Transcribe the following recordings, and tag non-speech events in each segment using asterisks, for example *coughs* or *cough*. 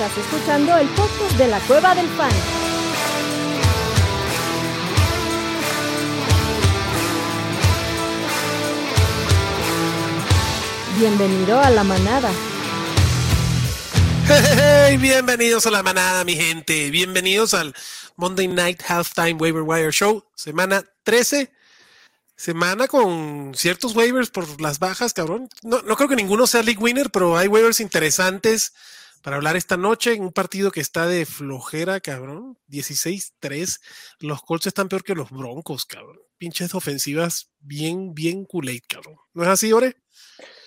Estás escuchando el podcast de la Cueva del Fan. Bienvenido a la manada. Hey, bienvenidos a la manada, mi gente. Bienvenidos al Monday Night Halftime Waiver Wire Show, semana 13. Semana con ciertos waivers por las bajas, cabrón. No, no creo que ninguno sea league winner, pero hay waivers interesantes para hablar esta noche en un partido que está de flojera, cabrón. 16-3. Los Colts están peor que los Broncos, cabrón. Pinches ofensivas bien, bien culate, cabrón. ¿No es así, Ore?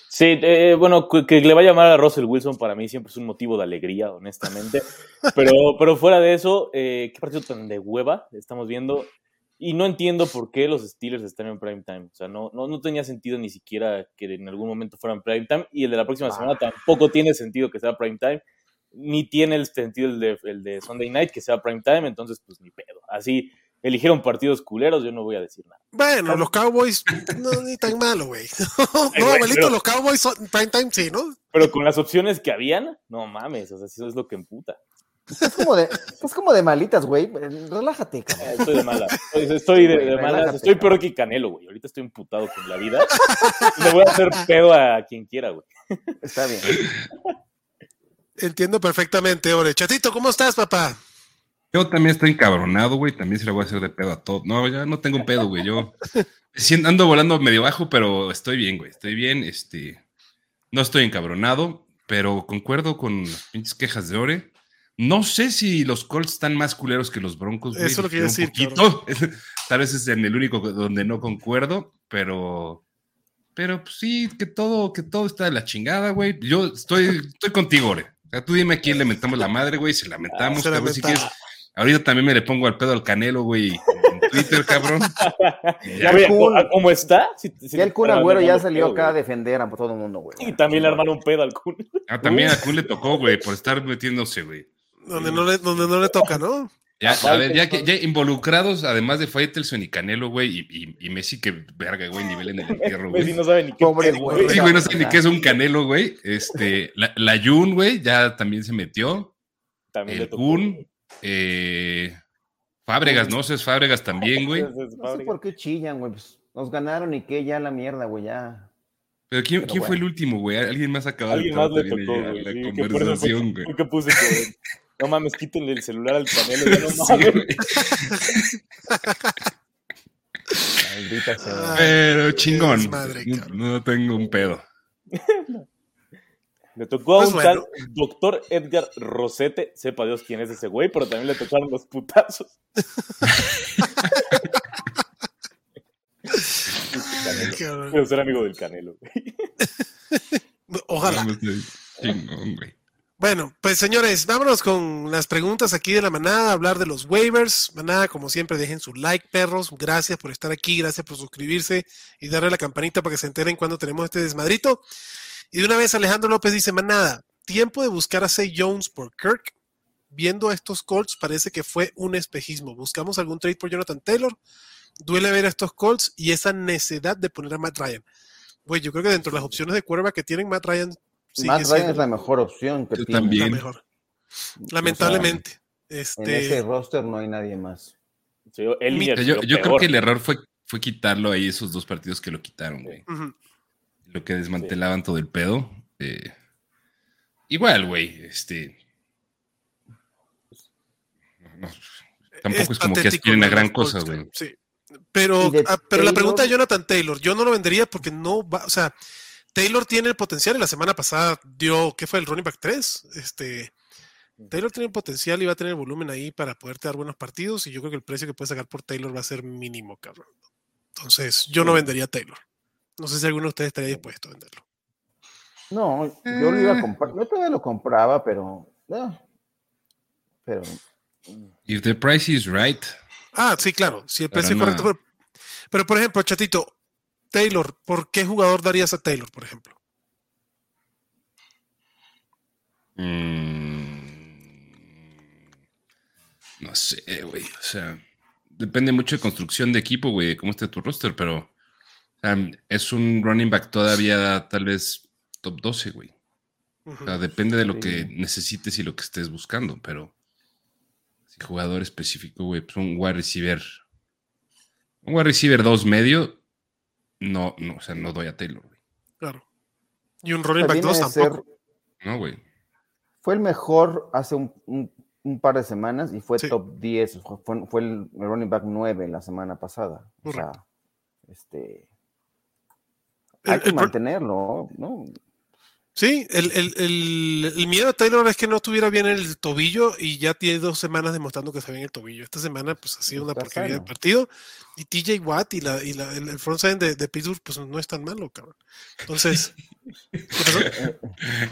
Sí, eh, bueno, que, le vaya a llamar a Russell Wilson para mí siempre es un motivo de alegría, honestamente. *laughs* pero, pero fuera de eso, eh, qué partido tan de hueva estamos viendo. Y no entiendo por qué los Steelers están en prime time. O sea, no, no, no tenía sentido ni siquiera que en algún momento fueran prime time. Y el de la próxima Ah. semana tampoco tiene sentido que sea prime time. Ni tiene el sentido el de, el de Sunday night que sea prime time. Entonces, pues ni pedo. Así eligieron partidos culeros, yo no voy a decir nada. Bueno, los Cowboys, no, ni tan malo, güey. *laughs* no, abuelito, los Cowboys son prime time, sí, ¿no? Pero con las opciones que habían, no mames, o sea, eso es lo que emputa. Es como de, es como de malitas, güey. Relájate, cabrón. Estoy de mala. Estoy, estoy de, de malas. relájate, Estoy peor que Canelo, güey. Ahorita estoy imputado con la vida. Le voy a hacer pedo a quien quiera, güey. Está bien. Entiendo perfectamente, Ore. Chatito, ¿cómo estás, papá? Yo también estoy encabronado, güey. También se le voy a hacer de pedo a todo. No, ya no tengo un pedo, güey. Yo ando volando medio bajo, pero estoy bien, güey. Estoy bien. Este, no estoy encabronado, pero concuerdo con las pinches quejas de Ore. No sé si los Colts están más culeros que los Broncos. güey. Eso lo quería Un decir. *laughs* Tal vez es en el único donde no concuerdo, pero. Pero pues, sí, que todo, que todo está de la chingada, güey. Yo estoy, estoy contigo, Ore. O sea, tú dime a quién le mentamos la madre, güey. Se lamentamos, Ah, si quieres. Ahorita también me le pongo al pedo al canelo, güey, en Twitter, cabrón. *laughs* Ya. Oye, Kun- ¿a- ¿cómo está? Sí Ya el Kun Agüero ya salió pedo, acá a güey. defender a todo el mundo, güey. Y también le armaron un pedo al Kun. Ah, también a Kun le tocó, güey, por estar metiéndose, güey. Donde no le, donde no le toca, ¿no? Ya, a ver, ya, ya involucrados, además de Faitelson y Canelo, güey, y, y- y Messi, que verga, güey, nivel en el entierro, Messi güey. no sabe ni qué Pobre güey. Sí, güey, no sé ni qué es un Canelo, güey. Este, la, la Jun, güey, ya también se metió. También le El tocó. Kun, eh, Fábregas, no sé, es Fábregas también, güey. No sé por qué chillan, güey. Pues, nos ganaron y qué, ya la mierda, güey, ya. Pero ¿quién, Pero quién fue el último, güey? Alguien más acaba Alguien más le tocó, güey. sí, la conversación, güey. que puse que, no mames, quítenle el celular al Canelo. Ya no *laughs* mames. Maldita sea. Pero chingón. desmadre, No, tengo un pedo. Le tocó a Pues un bueno. tal doctor Edgar Rosete, sepa Dios quién es ese güey, pero también le tocaron los putazos. Cabrón. Quiero ser amigo del Canelo. güey. Ojalá. Chingón, güey. Bueno, pues señores, vámonos con las preguntas aquí de la manada, hablar de los waivers. Manada, como siempre, dejen su like, perros. Gracias por estar aquí, gracias por suscribirse y darle la campanita para que se enteren cuando tenemos este desmadrito. Y de una vez Alejandro López dice, manada, tiempo de buscar a Say Jones por Kirk. Viendo a estos Colts parece que fue un espejismo. Buscamos algún trade por Jonathan Taylor. Duele ver a estos Colts y esa necesidad de poner a Matt Ryan. Güey, yo creo que dentro de las opciones de quarterback que tienen, Matt Ryan sigue Matt Ryan es la mejor opción que tiene. también. la mejor. Lamentablemente. En Este, ese roster no hay nadie más. Sí, él Yo, creo que el error fue, fue quitarlo ahí esos dos partidos que lo quitaron, güey. Lo que desmantelaban todo el pedo. eh, igual, güey, este. no, tampoco es, como que aspiren a gran cosa, güey. Sí. Pero, ah, pero la pregunta de Jonathan Taylor, yo no lo vendería porque no va, o sea, Taylor tiene el potencial y la semana pasada dio, ¿qué fue? El running back 3. Este, Taylor tiene el potencial y va a tener el volumen ahí para poderte dar buenos partidos y yo creo que el precio que puedes sacar por Taylor va a ser mínimo, cabrón. Entonces, yo no vendería a Taylor. No sé si alguno de ustedes estaría dispuesto a venderlo. No, yo lo iba a comprar. Yo todavía lo compraba, pero. pero. If the price is right, Ah, sí, claro, si el precio es correcto. Pero, pero, por ejemplo, Chatito, Taylor, ¿por qué jugador darías a Taylor, por ejemplo? mm, no sé, güey. O sea, depende mucho de construcción de equipo, güey, de cómo esté tu roster, pero es un running back todavía tal vez top 12, güey. O sea, depende de lo que necesites y lo que estés buscando, pero si jugador específico, güey, pues un wide receiver, un wide receiver dos medio, no, no, o sea, no doy a Taylor, güey. Claro. Y un running back viene 2 de tampoco. ser- No, güey. fue el mejor hace un, un- un par de semanas y fue Sí. top 10, fue, fue el running back 9 la semana pasada. O sea, Correcto. este, El- hay que el pro- mantenerlo, ¿no? Sí, el, el- el- el miedo de Taylor es que no estuviera bien el tobillo y ya tiene dos semanas demostrando que está bien el tobillo. Esta semana pues ha sido una Está porquería de partido. Y TJ Watt y, la, y la- el, el front end de, de Pittsburgh pues no es tan malo, cabrón. Entonces. *laughs*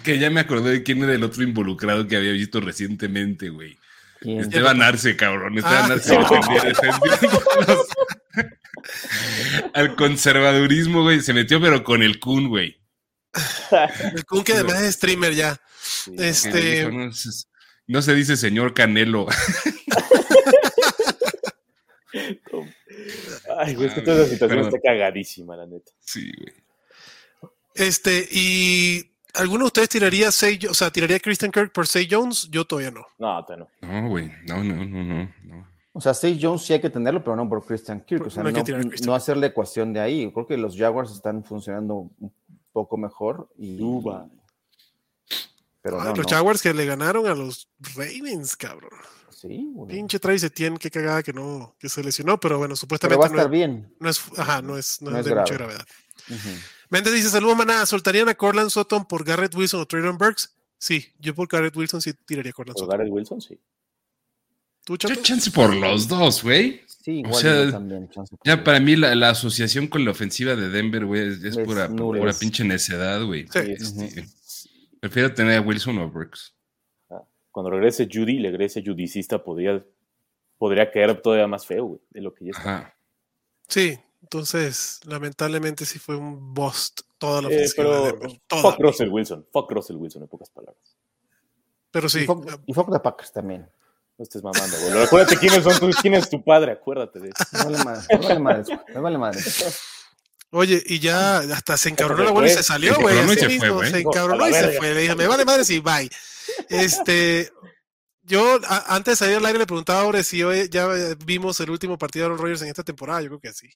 Que ya me acordé de quién era el otro involucrado que había visto recientemente, güey. ¿Quién? Esteban Arce, cabrón. Esteban Ah. Arce los- *laughs* al conservadurismo, güey. Se metió, pero con el Kun, güey. El Kun que además es streamer ya. Sí, Este, no, se- no se dice señor Canelo. *laughs* Ay, güey, es que toda esa situación está cagadísima, la neta. Sí, güey. este, y ¿alguno de ustedes tiraría Say, o sea, tiraría a Christian Kirk por Say Jones? Yo todavía no. No, todavía no. No, güey. No, no, no, no. no. O sea, Steve Jones sí hay que tenerlo, pero no por Christian Kirk. O sea, No no, no hacerle ecuación de ahí. Creo que los Jaguars están funcionando un poco mejor. Y, Duba. Pero Ay, no, los no. Jaguars que le ganaron a los Ravens, cabrón. Sí, güey. Pinche Travis Etienne, qué cagada que no, que se lesionó, pero bueno, Pero supuestamente va a no, estar es- bien. no es, ajá, no es, no No es de mucha grave. gravedad. Ujú. Méndez dice, saludos maná, ¿soltarían a Corland Sutton por Garrett Wilson o Traylon Burks? Sí, yo por Garrett Wilson sí tiraría a Corland Por Sutton. Garrett Wilson, sí. ¿Tú, Yo chance por los dos, güey. Sí, O sea, también. Ya para mí la, la asociación con la ofensiva de Denver, güey, es, pura, pura pinche necedad, güey. Sí. Este, Prefiero tener a Wilson o Brooks. Cuando regrese Judy, le regrese judicista, podría, podría caer todavía más feo, güey, de lo que ya está. Ajá. Sí, entonces, lamentablemente sí fue un bust toda la Eh, ofensiva de pero Denver. toda. fuck Russell Wilson, fuck Russell Wilson, en pocas palabras. Pero sí, Y fuck, y fuck the Packers también. No estés mamando, güey. Acuérdate quiénes son tus, quién es tu padre, acuérdate de eso. Me vale madre. Me vale madre. güey, Me vale madre. oye, y ya hasta se encabronó la bola y se salió, güey. se fue. Se encabronó y se fue. Le dije, me vale madre si bye. Este, yo a- antes de salir al aire le preguntaba ahora si hoy ya vimos el último partido de Aaron Rodgers en esta temporada. Yo creo que sí.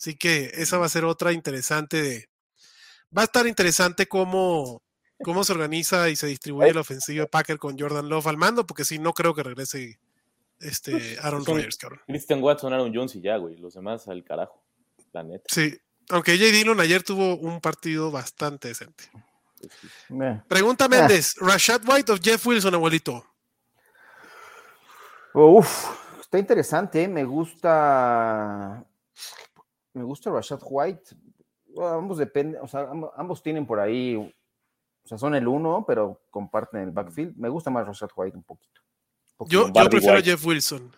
Así que esa va a ser otra interesante de. Va a estar interesante cómo, cómo se organiza y se distribuye la ofensiva Packer con Jordan Love al mando, porque sí, no creo que regrese este Aaron Son- Rodgers, cabrón. Christian Watson, Aaron Jones y ya, güey. Los demás al carajo. La neta. Sí, aunque J. Dillon ayer tuvo un partido bastante decente. Me- Pregunta Méndez, Rashad White o Jeff Wilson, abuelito. Uf, está interesante. ¿eh? Me gusta. Me gusta Rashad White. Bueno, ambos dependen, o sea, amb- ambos tienen por ahí, o sea, son el uno, pero comparten el backfield. Me gusta más Rashad White un poquito. Un Yo, poquito. yo Lombardi prefiero White. a Jeff Wilson.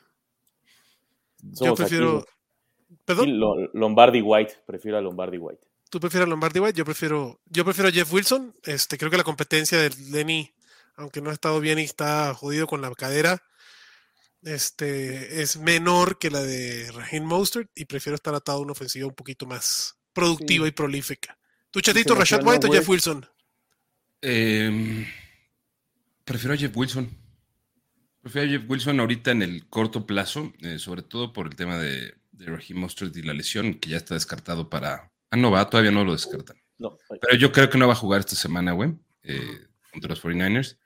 Yo prefiero. aquí, ¿Perdón? Lombardi White. Prefiero a Lombardi White. ¿Tú prefieres a Lombardi White? Yo prefiero, yo prefiero a Jeff Wilson. Este, creo que la competencia de Lenny, aunque no ha estado bien y está jodido con la cadera, este, es menor que la de Raheem Mostert y prefiero estar atado a una ofensiva un poquito más productiva Sí. y prolífica. ¿Tú, Chatito, Rashad White o Jeff. Wilson? Eh, prefiero a Jeff Wilson. Prefiero a Jeff Wilson ahorita en el corto plazo, eh, sobre todo por el tema de, de Raheem Mostert y la lesión, que ya está descartado para. Ah, no va, todavía no lo descartan. No, Pero yo creo que no va a jugar esta semana, güey, eh, contra los 49ers.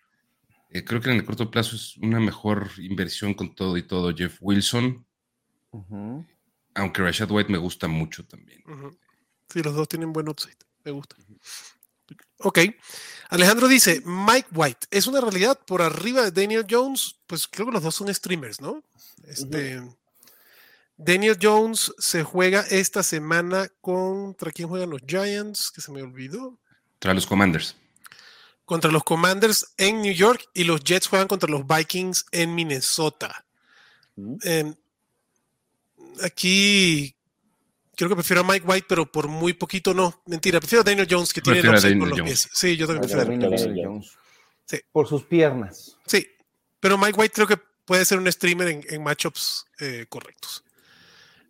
Eh, creo que en el corto plazo es una mejor inversión con todo y todo Jeff Wilson, aunque Rashad White me gusta mucho también. Ujú. Sí, los dos tienen buen upside. Me gusta. Ok. Alejandro dice, Mike White, ¿es una realidad por arriba de Daniel Jones? Pues creo que los dos son streamers, ¿no? Este, Daniel Jones se juega esta semana contra quién juegan los Giants, que se me olvidó. Tras los Commanders. Contra los Commanders en New York y los Jets juegan contra los Vikings en Minnesota. Eh, aquí creo que prefiero a Mike White, pero por muy poquito no. Mentira, prefiero a Daniel Jones que tiene el con Daniel los Jones. pies. Sí, yo también prefiero. a Daniel Daniel Jones. Jones. Sí. Por sus piernas. Sí, pero Mike White creo que puede ser un streamer en, en matchups eh, correctos.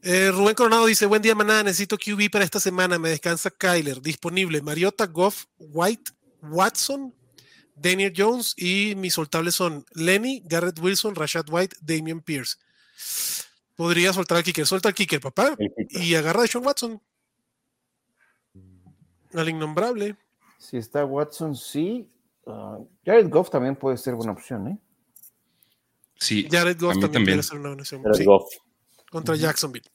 Eh, Rubén Coronado dice: Buen día, maná. Necesito QB para esta semana. Me descansa Kyler. Disponible: Mariota, Goff, White, Watson, Daniel Jones y mis soltables son Lenny, Garrett Wilson, Rashad White, Damian Pierce. Podría soltar al kicker. Suelta al kicker, papá. Kicker. Y agarra a Sean Watson. Al innombrable. Si está Watson, sí. Ah, Jared Goff también puede ser buena opción, ¿eh? Sí, Jared Goff también, también. pudiera ser una buena opción. Jared Sí, Goff. contra Jacksonville.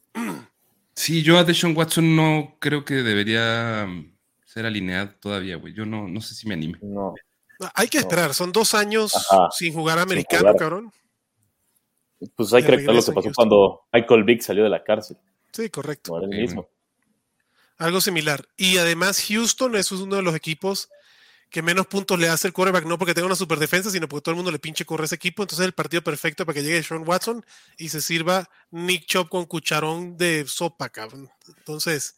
Sí, yo a Deshaun Watson no creo que debería mm, ser alineado todavía, güey. Yo no, no sé si me anime. No. Hay que esperar. Son dos años Ajá. sin jugar americano, jugar. cabrón. Pues hay que recordar lo que pasó cuando Michael Vick salió de la cárcel. Sí, correcto. No era el Sí, mismo. Algo similar. Y además, Houston es uno de los equipos que menos puntos le hace el quarterback, no porque tenga una super defensa, sino porque todo el mundo le pinche corre a ese equipo. Entonces, el partido perfecto para que llegue Sean Watson y se sirva Nick Chop con cucharón de sopa, cabrón. Entonces,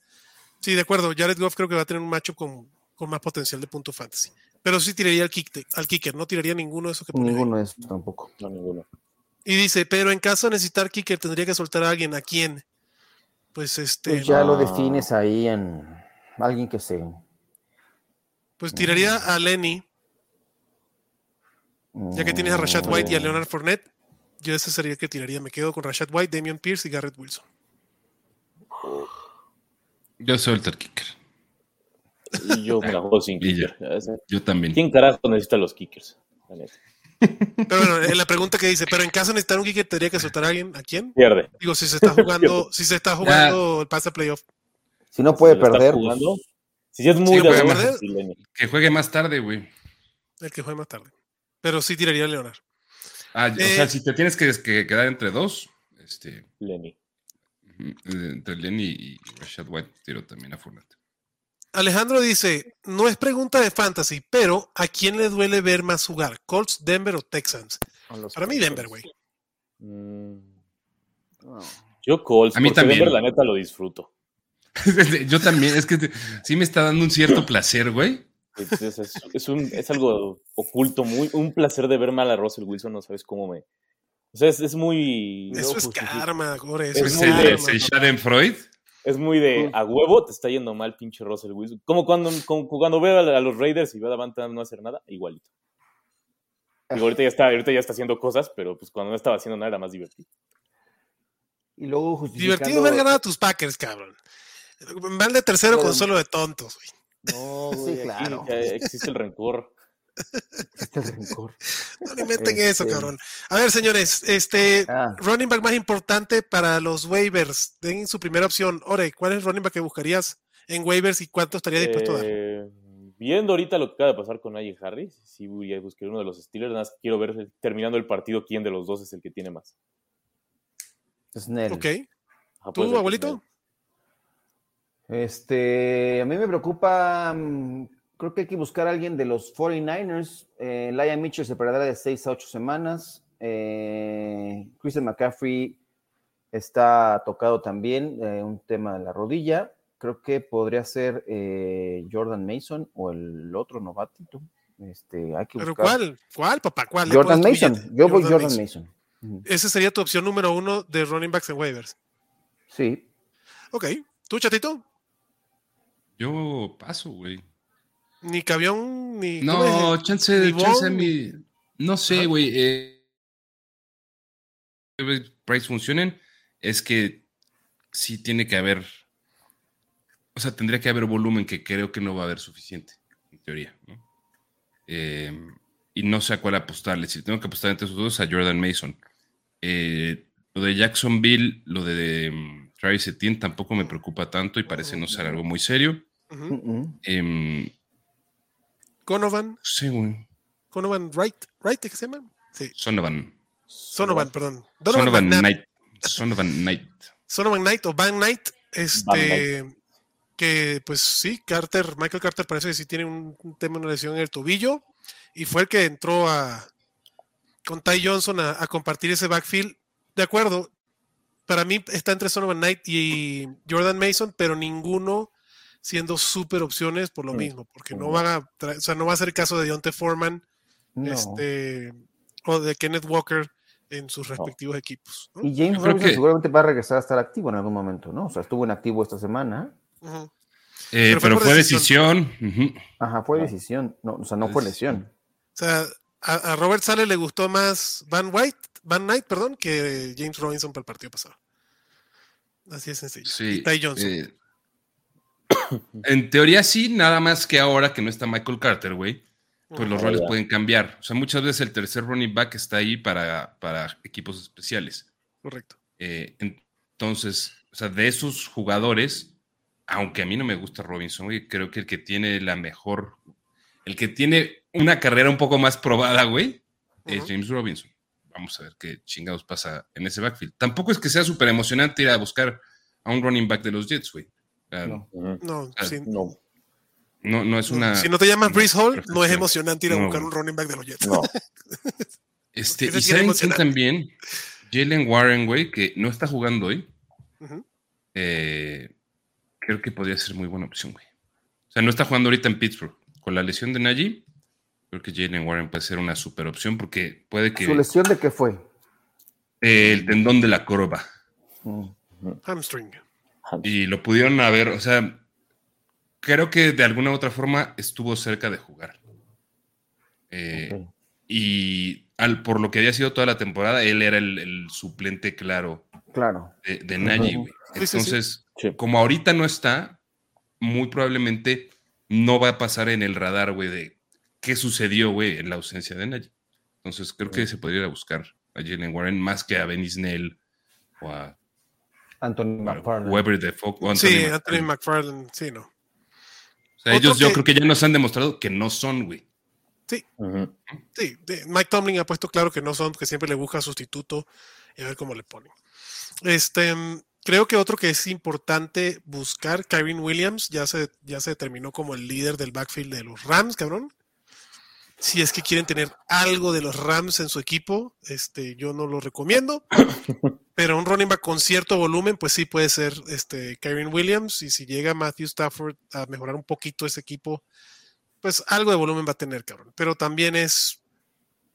sí, de acuerdo. Jared Goff creo que va a tener un matchup con, con más potencial de punto fantasy. Pero sí tiraría al, kick, al kicker, no tiraría ninguno de esos que ahí. Ninguno de esos tampoco. No, ninguno. Y dice, pero en caso de necesitar kicker, tendría que soltar a alguien. ¿A quién? Pues este, Pues ya lo defines ahí en alguien que se. pues tiraría a Lenny, ya que tienes a Rashad White y a Leonard Fournette. Yo ese sería el que tiraría. Me quedo con Rashad White, Damian Pierce y Garrett Wilson. Yo soy el kicker. Y yo me la juego sin *laughs* kicker. Yo también. ¿Quién carajo necesita los kickers? La neta. Pero bueno, en la pregunta que dice, pero en caso de necesitar un kicker, tendría que soltar a alguien. ¿A quién? Pierde. Digo, si se está *laughs* jugando, si se está jugando el pase a playoff. Si no puede Si perder, jugando, pues, Si sí es muy perder. Lenny. Que juegue más tarde, güey. El que juegue más tarde. Pero sí tiraría a Leonard. Ah, o Eh, sea, si te tienes que, que quedar entre dos, este, Lenny. eh, entre Lenny y Rashad White, tiro también a Fournette. Alejandro dice, no es pregunta de fantasy, pero ¿a quién le duele ver más jugar? ¿Colts, Denver o Texans? Para mí Denver, güey. Mm, no. Yo Colts, A mí porque también. Denver la neta lo disfruto. *laughs* Yo también, es que te- sí me está dando un cierto placer, güey. Es, es- un- es algo oculto, muy, un placer de ver mal a Russell Wilson, no sabes cómo me... O sea, es, es muy... Eso no, es pues, karma, Gore. Eso Es el, karma. es el Schadenfreude. Es muy de a huevo, te está yendo mal, pinche Russell Wilson. Como cuando, como cuando veo a, a los Raiders y veo a Davante no hacer nada, igualito. Digo, ahorita ya, está, ahorita ya está haciendo cosas, pero pues cuando no estaba haciendo nada era más divertido. Y luego justificando. Divertido ver ganar a tus Packers, cabrón. Van de tercero con solo de tontos, güey. No, *laughs* Sí, güey, aquí claro. existe el rencor. Este rencor. No le inventen eso, Este- cabrón. A ver, señores, este Ah. running back más importante para los waivers. Den su primera opción. Ore, ¿cuál es el running back que buscarías en waivers y cuánto estaría dispuesto a dar? Eh, viendo ahorita lo que acaba de pasar con Najee Harris, sí voy a buscar uno de los Steelers, nada más quiero ver terminando el partido quién de los dos es el que tiene más. Snell. Ok. ¿Tú, abuelito? Snell. Este, a mí me preocupa, mm, creo que hay que buscar a alguien de los 49ers. Eh, Laia Mitchell se perderá de 6 a 8 semanas. Eh, Christian McCaffrey está tocado también, eh, un tema de la rodilla. Creo que podría ser eh, Jordan Mason o el otro novatito. Este, hay que ¿Pero buscar. cuál? ¿Cuál, papá? ¿Cuál? Jordan Mason. Yo voy Jordan Mason. Esa sería tu opción número uno de running backs en waivers. Sí. Ok. ¿Tú, chatito? Yo paso, güey. Ni Cavión, ni. ¿cómo No, es? chance, Ni chance mí. No sé, güey. Eh, Price funcionen, es que sí tiene que haber. O sea, tendría que haber volumen que creo que no va a haber suficiente, en teoría. ¿no? Eh, y no sé a cuál apostarle. Si tengo que apostar entre esos dos, a Jordan Mason. Eh, lo de Jacksonville, lo de mm, Travis Etienne tampoco me preocupa tanto y parece no ser algo muy serio. Em, Conovan. no sé, güey. Conovan Wright. ¿Wright qué se llama? Sí. Sonovan. Sonovan, perdón. Donovan Sonovan McNabb. Knight. Sonovan Knight. Sonovan Knight o Van Knight. Este. Van Que pues sí, Carter, Michael Carter parece que sí tiene un, un tema, una lesión en el tobillo. Y fue el que entró a con Ty Johnson a, a compartir ese backfield. De acuerdo. Para mí está entre Sonovan Knight y Jordan Mason, pero ninguno siendo súper opciones por lo mismo, porque no van a, o sea, no va a ser el caso de Deontay Foreman, No. este, o de Kenneth Walker en sus respectivos equipos. ¿no? Y James Robinson que- seguramente va a regresar a estar activo en algún momento, ¿no? O sea, estuvo en activo esta semana. Eh, Pero fue pero por fue decisión. Ajá, fue Ah. decisión. No, o sea, no fue Decisión. lesión. sea, a, a Robert Sale le gustó más Van White, Van Knight, perdón, que James Robinson para el partido pasado. Así es sencillo. Sí. Y Ty Johnson. eh, en teoría sí, nada más que ahora que no está Michael Carter, güey, pues los roles ya. pueden cambiar. O sea, muchas veces el tercer running back está ahí para, para equipos especiales. Correcto. Eh, entonces, o sea, de esos jugadores, aunque a mí no me gusta Robinson, güey, creo que el que tiene la mejor, el que tiene una carrera un poco más probada, güey, es. James Robinson. Vamos a ver qué chingados pasa en ese backfield. Tampoco es que sea súper emocionante ir a buscar a un running back de los Jets, güey. No. No, No, no, no es una. si no te llamas Breeze Hall, no es emocionante ir a No, buscar un running back de los Jets. no. *laughs* Este, y saben también, Jalen Warren, güey, que no está jugando hoy. Eh, creo que podría ser muy buena opción, güey. O sea, no está jugando ahorita en Pittsburgh. Con la lesión de Najee, creo que Jalen Warren puede ser una super opción porque puede que ¿Su lesión de qué fue? eh, el tendón de la corva. Hamstring. Y lo pudieron haber, o sea, creo que de alguna u otra forma estuvo cerca de jugar. Eh. Y al, por lo que había sido toda la temporada, él era el, el suplente claro Claro. de, de sí, sí. Entonces, Sí. como ahorita no está, muy probablemente no va a pasar en el radar, güey, de qué sucedió, güey, en la ausencia de Najee. Entonces, creo que se podría ir a buscar a Jalen Warren más que a Benny Snell o a Anthony McFarland. Weber Fox. o Sí, Anthony Anthony McFarland. Sí, no. O sea, ellos yo que- creo que ya nos han demostrado que no son, güey. Sí, de- Mike Tomlin ha puesto claro que no son, que siempre le busca sustituto y a ver cómo le ponen. Este, creo que otro que es importante buscar, Kyron Williams, ya se, ya se determinó como el líder del backfield de los Rams, cabrón. Si es que quieren tener algo de los Rams en su equipo, este, yo no lo recomiendo. *laughs* Pero un running back con cierto volumen, pues sí puede ser este Kyron Williams. Y si llega Matthew Stafford a mejorar un poquito ese equipo, pues algo de volumen va a tener, cabrón. Pero también es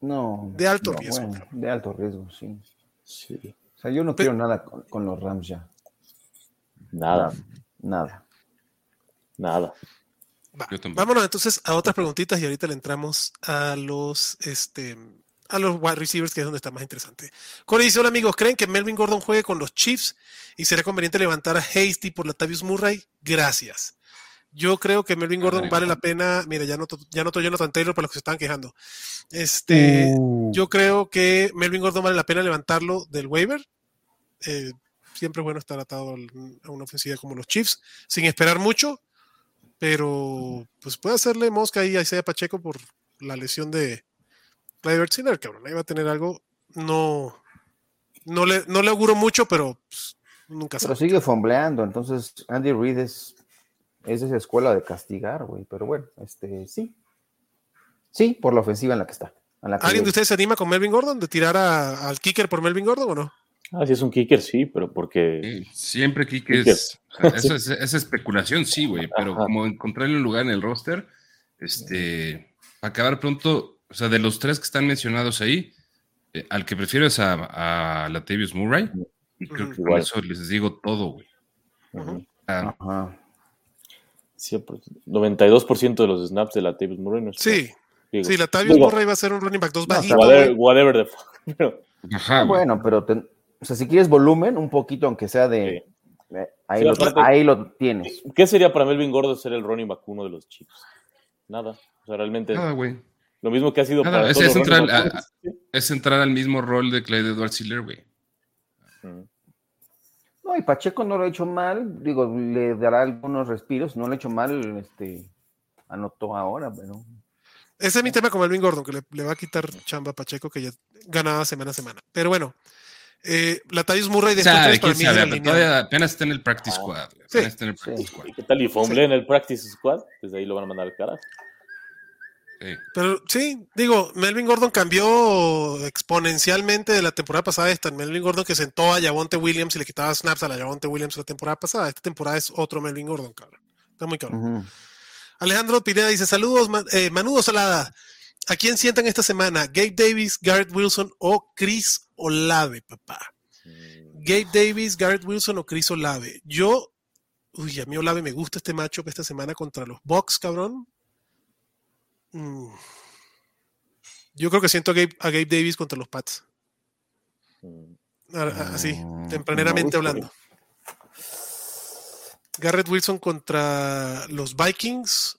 No. De alto no, riesgo, bueno, de alto riesgo, sí. Sí. O sea, yo no quiero nada con, con los Rams ya. Nada, Nada. nada. Va. Vámonos entonces a otras preguntitas y ahorita le entramos a los este a los wide receivers, que es donde está más interesante. Corey dice, hola amigos, ¿creen que Melvin Gordon juegue con los Chiefs y será conveniente levantar a Hasty por Latavius Murray? Gracias. Yo creo que Melvin Gordon Madre vale la pena. Mira, ya noto, ya noto Jonathan Taylor para los que se están quejando. Este, Uh, yo creo que Melvin Gordon vale la pena levantarlo del waiver. Eh, siempre es bueno estar atado a una ofensiva como los Chiefs, sin esperar mucho, pero pues puede hacerle mosca ahí a Isaiah Pacheco por la lesión de Clyde Siller, cabrón. Ahí va a tener algo. No, no le, no le auguro mucho, pero pues, nunca pero sabe. sigue fombleando, entonces Andy Reid es, es esa escuela de castigar, güey. Pero bueno, este sí. Sí, por la ofensiva en la que está. en la que ¿Alguien de ustedes se anima con Melvin Gordon de tirar a- al kicker por Melvin Gordon o no? Ah, si es un kicker, sí, pero porque. Sí, Siempre Kike Kicker. es. o sea, *laughs* esa, es- esa especulación, sí, güey. Pero Ajá. como encontrarle un lugar en el roster, este. Para acabar pronto, o sea, de los tres que están mencionados ahí, eh, al que prefiero es a, a Latavius Murray. Y creo que con Igual. eso les digo todo, güey. Ah, Ajá. 100%, 92% de los snaps de la Tavis Murray no es Sí, digo, sí, Latavius digo, Murray va a ser un running back 2 No, bajito. Whatever, the fuck. *laughs* Pero, Ajá. Bueno, pero ten- o sea, si quieres volumen, un poquito, aunque sea de. eh, ahí, Sí, lo, aparte- ahí lo tienes. ¿Qué sería para Melvin Gordo ser el running back uno de los Chiefs? Nada. O sea, realmente Nada, güey. lo mismo que ha sido Nada, para es- todos es entrar backs. Es entrar al mismo rol de Clyde Edward Siller, güey. No, y Pacheco no lo ha hecho mal, digo, le dará algunos respiros, no lo ha hecho mal, este, anotó ahora, pero Ese es mi tema con Melvin Gordon, que le, le va a quitar chamba a Pacheco, que ya ganaba semana a semana. Pero bueno, eh, Latavius Murray de tres para mí sabe, pero todavía apenas está en el practice Ah, squad. güey. sí, Apenas está en el sí. practice squad. ¿Y qué tal? Y fumble en el practice squad. Desde ahí lo van a mandar al carajo. Sí. Pero sí, digo, Melvin Gordon cambió exponencialmente de la temporada pasada a esta. Melvin Gordon que sentó a Javonte Williams y le quitaba snaps a la Javonte Williams la temporada pasada. Esta temporada es otro Melvin Gordon, cabrón. Está muy cabrón. ujú. Alejandro Pineda dice: Saludos, Ma- eh, Manudo Salada. ¿A quién sientan esta semana? ¿Gabe Davis, Garrett Wilson o Chris Olave, papá? Gabe Davis, Garrett Wilson o Chris Olave. Yo, uy, a mí Olave me gusta este matchup esta semana contra los Bucks, cabrón. Mm. Yo creo que siento a Gabe, a Gabe Davis contra los Pats. Así, Mm, tempraneramente hablando. Garrett Wilson contra los Vikings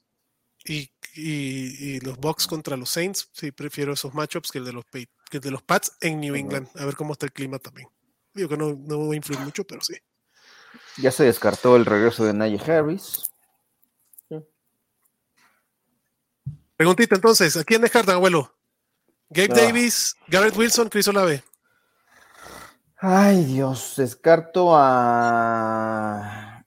y, y- y los Bucks contra los Saints. Sí, prefiero esos matchups que el de los, que el de los Pats en New. England. A ver cómo está el clima también. Digo que no, no va a influir mucho, pero sí. Ya se descartó el regreso de Najee Harris. Preguntita entonces, ¿a quién descartan, abuelo? Gabe Ah. Davis, Garrett Wilson, Chris Olave. Ay, Dios, descarto a.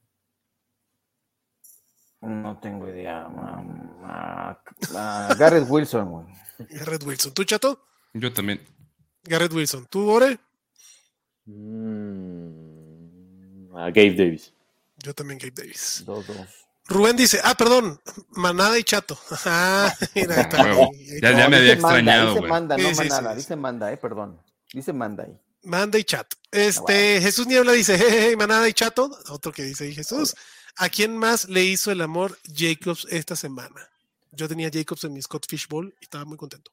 No tengo idea. A, a- a Garrett Wilson, güey. Garrett Wilson. ¿Tú, chato? Yo también. Garrett Wilson. ¿Tú, Ore? Mm, a Gabe Davis. Yo también, Gabe Davis. Dos, dos. Rubén dice, ah, perdón, Manada y Chato. *laughs* Ah, mira, está Ya- está. ya me había dice manda, extrañado, Dice güey. manda, no Sí, sí, manada. sí, sí. Dice manda, eh, perdón. Dice manda ahí. Manda y chat. Este, Jesús Niebla dice, manada y chato. Otro que dice ahí, Jesús. ¿A quién más le hizo el amor Jacobs esta semana? Yo tenía Jacobs en mi Scott Fishbowl y estaba muy contento.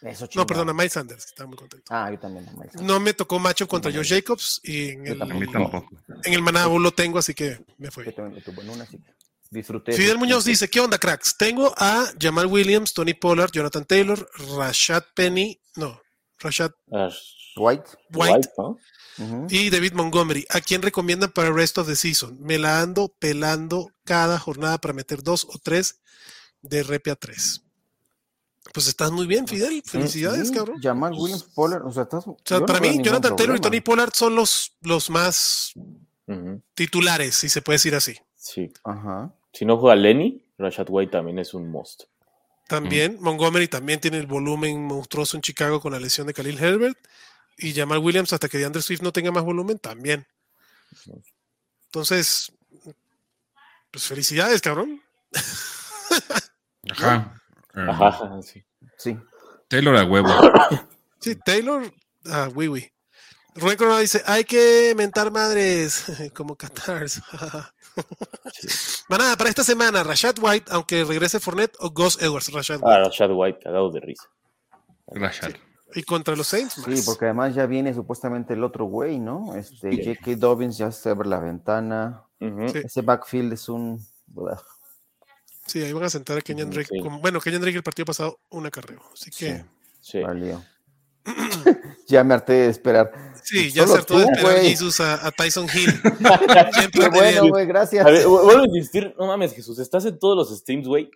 Eso No, perdona, Miles Sanders, estaba muy contento. Ah, yo también. No me tocó macho contra Josh Jacobs y en Yo el, tampoco. en el Bowl lo tengo, así que me Yo fue. también lo tuve en una, así que disfruté. Fidel Muñoz dice, ¿qué onda, cracks? Tengo a Jamal Williams, Tony Pollard, Jonathan Taylor, Rashad Penny, no, Rashad Ash White. White ¿no? Y David Montgomery. ¿A quién recomiendan para el rest of the season? Me la ando pelando cada jornada para meter dos o tres de repe a tres. Pues estás muy bien, Fidel. Felicidades, Sí, cabrón. Jamal Williams Pollard. O sea, estás. O sea, no para mí, Jonathan Taylor y. Tony Pollard son los, los más titulares, si se puede decir así. Sí. Ajá. Si no juega Lenny, Rashad White también es un must. También Montgomery también tiene el volumen monstruoso en Chicago con la lesión de Khalil Herbert. Y Jamal Williams, hasta que DeAndre Swift no tenga más volumen, también. Entonces, pues felicidades, cabrón. *laughs* Ajá. Eh, Ajá, sí. Sí. Taylor a huevo. *coughs* Sí, Taylor, ah, oui, oui. Rubén Corona dice, hay que mentar madres, *laughs* como Catars. *laughs* Manada, para esta semana, Rashad White, aunque regrese Fournette o Gus Edwards, Rashad Ah, White. Rashad White, cagado de risa. Rashad. Y contra los Saints, Sí, porque además ya viene supuestamente el otro güey, ¿no? Este, Sí. J.K. Dobbins ya se abre la ventana. Ese backfield es un. Sí, ahí van a sentar a Kenyan Drake. sí. bueno, Kenyan Drake el partido pasado, un acarreo. Así que, Sí, Sí. valió. *clears throat* ya me harté de esperar. sí, ya se hartó de esperar güey. Jesus a, a Tyson Hill. *laughs* Siempre bueno, güey, gracias. A ver, vu- vuelvo a insistir, no mames, Jesús, estás en todos los streams, güey,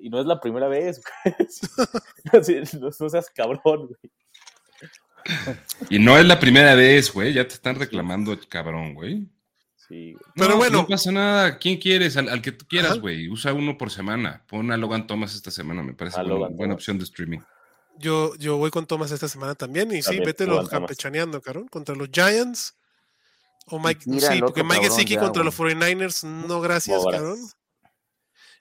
y no es la primera vez, *laughs* no seas cabrón, güey. Y no es la primera vez, güey. Ya te están reclamando, cabrón, güey. Sí. Pero No, bueno. No pasa nada. ¿Quién quieres? Al, al que tú quieras, güey. Usa uno por semana. Pon a Logan Thomas esta semana. Me parece A buena, opción de streaming. Yo, yo voy con Thomas esta semana también. Y sí, vete los campechaneando, cabrón. Contra los Giants. O Mike, Mira sí, porque Mike Gesicki contra los 49ers, no gracias, No, gracias. cabrón.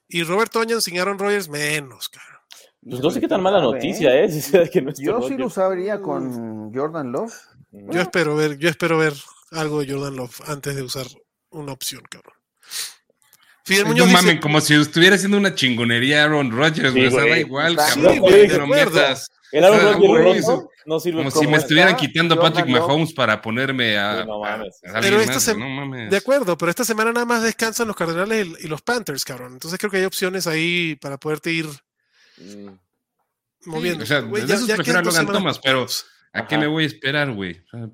Y Robert Toñan sin Aaron Rodgers, menos, cabrón. Pues no sé qué tan mala noticia, ¿eh? *laughs* Que no esté Yo sí lo usaría con Jordan Love. Yo espero ver, yo espero ver algo de Jordan Love antes de usar una opción, cabrón. Fidel No dice, mamen, como si estuviera haciendo una chingonería Aaron Rodgers, Sí, güey. sea, da güey. igual, Sí, cabrón. güey, no metas. El Aaron O sea, Rodgers güey, roto no sirve Como si me estuvieran quitando a Patrick. Mahomes para ponerme a. Sí, no mames. a Pero esta se- no mames. de acuerdo, pero esta semana nada más descansan los Cardenales y y los Panthers, cabrón. Entonces creo que hay opciones ahí para poderte ir Mm, moviendo. o sea, Güey, de esos prefiero quedan a dos Logan semanas Thomas, pero- ¿A qué me voy a esperar, güey? O sea,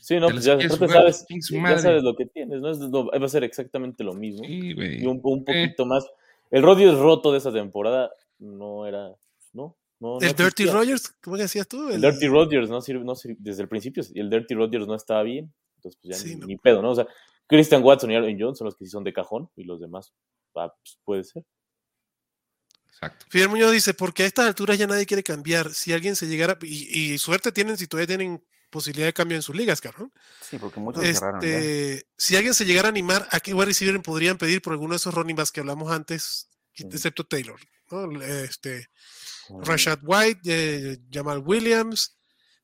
Sí, no, pues ya, sabes, ya sabes lo que tienes, ¿no? Es- no, va a ser exactamente lo mismo. Sí. Y un, un Eh. poquito más. El Rodgers roto de esa temporada no era. No, no. no El Dirty existía. Rogers, ¿cómo que decías tú? El Dirty Rodgers no sirve, no sirve desde el principio. Y el Dirty Rodgers no estaba bien. Entonces, pues ya Sí, ni, no. ni pedo, ¿no? O sea, Christian Watson y Aaron Jones son los que sí son de cajón y los demás, ah, pues puede ser. Exacto. Fidel Muñoz dice, porque a estas alturas ya nadie quiere cambiar. Si alguien se llegara, y, y suerte tienen si todavía tienen posibilidad de cambio en sus ligas, cabrón. Sí, porque muchos cerraron. ya. Este, si alguien se llegara a animar, ¿a qué wide receiver podrían pedir por alguno de esos running backs que hablamos antes, excepto Taylor? ¿no? Este, Rashad White, eh, Jamal Williams,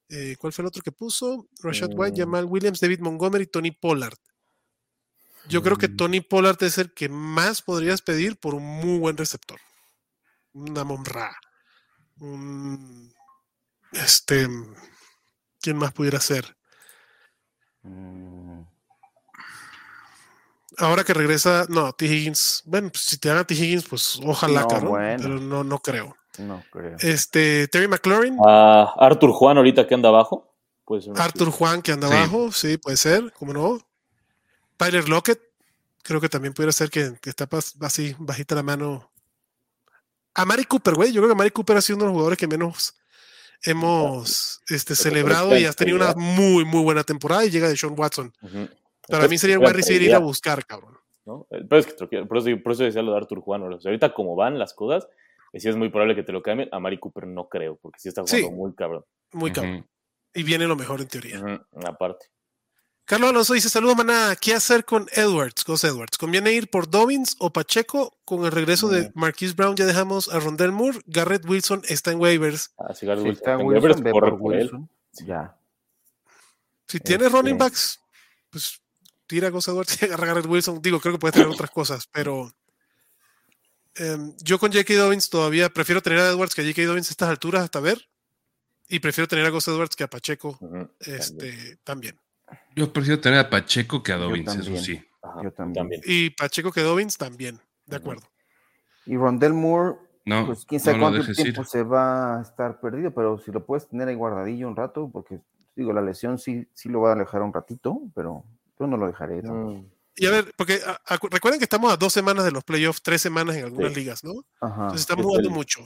eh, ¿cuál fue el otro que puso? Rashad White, Mm. Jamal Williams, David Montgomery, Tony Pollard. Yo creo que Mm. Tony Pollard es el que más podrías pedir por un muy buen receptor. Una Monra. Un Este, ¿quién más pudiera ser? Mm, Ahora que regresa, no, T. Higgins. Bueno, pues, si te dan a T. Higgins, pues ojalá, No, cabrón, bueno. pero no, no creo. no creo. Este, Terry McLaurin, Ah, Arthur Juan ahorita que anda abajo. Puede ser una Arthur Juan que anda Sí. abajo, sí, puede ser, cómo no. Tyler Lockett, creo que también pudiera ser que, que está pas- así, bajita la mano. A Mari Cooper, güey, yo creo que Mari Cooper ha sido uno de los jugadores que menos hemos este, celebrado y has tenido una muy, muy buena temporada y llega de Sean Watson. Para Pues, mí sería el wide receiver ir a buscar, cabrón. ¿no? Eh, Pero es que te lo quiero- por, eso, por eso decía lo de Arthur Juan. o sea, ahorita como van las cosas, sí es muy probable que te lo cambien. A Mari Cooper no creo, porque sí está jugando Sí. muy cabrón. Muy cabrón. Y viene lo mejor en teoría. Ujú, Aparte. Carlos Alonso dice: Saludos, maná. ¿Qué hacer con Edwards? Gus Edwards. ¿Conviene ir por Dobbins o Pacheco? Con el regreso de Marquise Brown ya dejamos a Rondell Moore. Garrett Wilson está en waivers. Así Garrett Si Wilson, está en waivers, por él. Wilson. Ya. Si tienes Este- running backs, pues tira a Gus Edwards y *laughs* agarra a Garrett Wilson. Digo, creo que puede tener otras cosas, pero em, yo con J.K. Dobbins todavía prefiero tener a Edwards que a J.K. Dobbins a estas alturas hasta ver. Y prefiero tener a Gus Edwards que a Pacheco este, también. Yo prefiero tener a Pacheco que a Dobbins, eso sí. Ajá, Yo también. Y Pacheco que Dobbins también. De acuerdo. Y Rondell Moore, No, pues quién sabe no cuánto tiempo ir. se va a estar perdido, pero si lo puedes tener ahí guardadillo un rato, porque digo, la lesión sí, sí lo va a alejar un ratito, pero yo no lo dejaré. Y a ver, porque a- a- recuerden que estamos a dos semanas de los playoffs, tres semanas en algunas Sí. ligas, ¿no? Ajá. Entonces estamos es jugando el- mucho.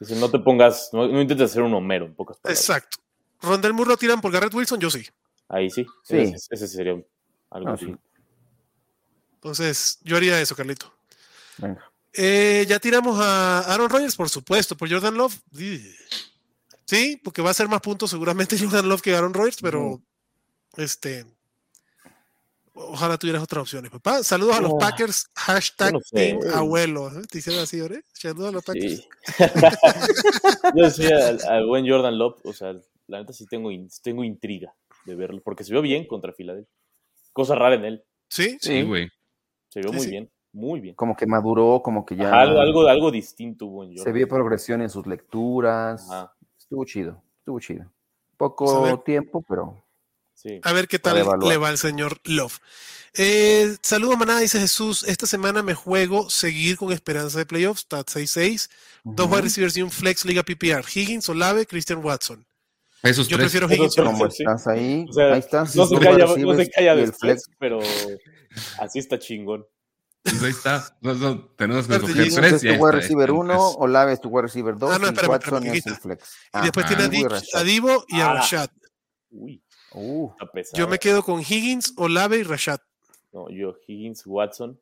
sí, no te pongas, no, no intentes hacer un Homero, en pocas palabras. Exacto. Rondell Moore lo tiran por Garrett Wilson, yo sí. Ahí sí. Sí. Ese, ese sería algo Ah, así. sí. Entonces, yo haría eso, Carlito. Venga. Eh, ya tiramos a Aaron Rodgers, por supuesto, por Jordan Love. Sí, porque va a ser más puntos seguramente *laughs* Jordan Love que Aaron Rodgers, pero este. Ojalá tuvieras otras opciones, papá. Saludos a los Ah, Packers. Hashtag yo no sé. Team Abuelo. ¿eh? Te hicieron así, ¿eh? Saludos a los Packers. Sí. *laughs* Yo decía al, al buen Jordan Love, o sea, la neta sí tengo, in- tengo intriga de verlo, porque se vio bien contra Filadelfia. Cosa rara en él. Sí, Sí, güey. Se vio Sí, muy sí. bien, muy bien. Como que maduró, como que ya Ajá, algo, algo, algo distinto hubo en se vio progresión en sus lecturas. Ajá, Estuvo chido, estuvo chido. Pues Poco ver. tiempo, pero sí. A ver qué tal le va al señor Love. Eh, saludos, manada, dice Jesús. Esta semana me juego seguir con esperanza de playoffs. Está 6-6. Dos wide receivers y un flex liga PPR. Higgins, Olave, Christian Watson. Esos Yo tres. prefiero Higgins. pero- como sí. estás ahí, O sea, ahí estás. No se calla, no se calla después, flex. pero así está chingón. Pues ahí está. No, no, tenemos que escoger Higgins tres. es y tu wide receiver están 1, tres. Olave es tu wide receiver 2 Ah, no, y espérame, Watson espérame, es el flex. Y después tiene a, a Divo y a Ah. Rashad. Uy, Uh. Yo me quedo con Higgins, Olave y Rashad. No, yo Higgins, Watson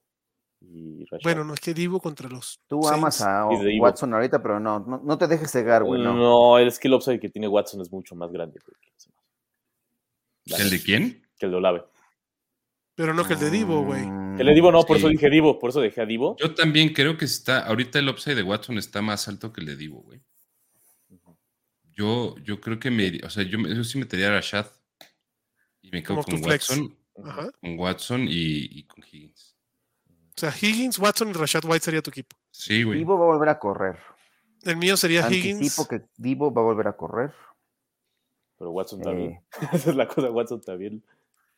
y Rashad. Bueno, no es que Divo contra los. tú Saints. amas a. Watson ahorita, pero no, no, no te dejes cegar, güey, no. no. el skill upside que tiene Watson es mucho más grande que el, ¿El de quién? que el de Olave. Pero no que el de Divo, güey. Mm, El de Divo no, por Sí. eso dije Divo, por eso dejé a Divo. Yo también creo que está. Ahorita el upside de Watson está más alto que el de Divo, güey. Yo, yo creo que me. O sea, yo, me- yo sí metería a Rashad. Y me quedo con. Watson. Ajá. Con Watson y, y con Higgins. O sea, Higgins, Watson y Rashad White sería tu equipo. Sí, güey. Divo va a volver a correr. El mío sería Higgins. Anticipo que Divo va a volver a correr. Pero Watson Eh, también. *laughs* Esa es la cosa, Watson también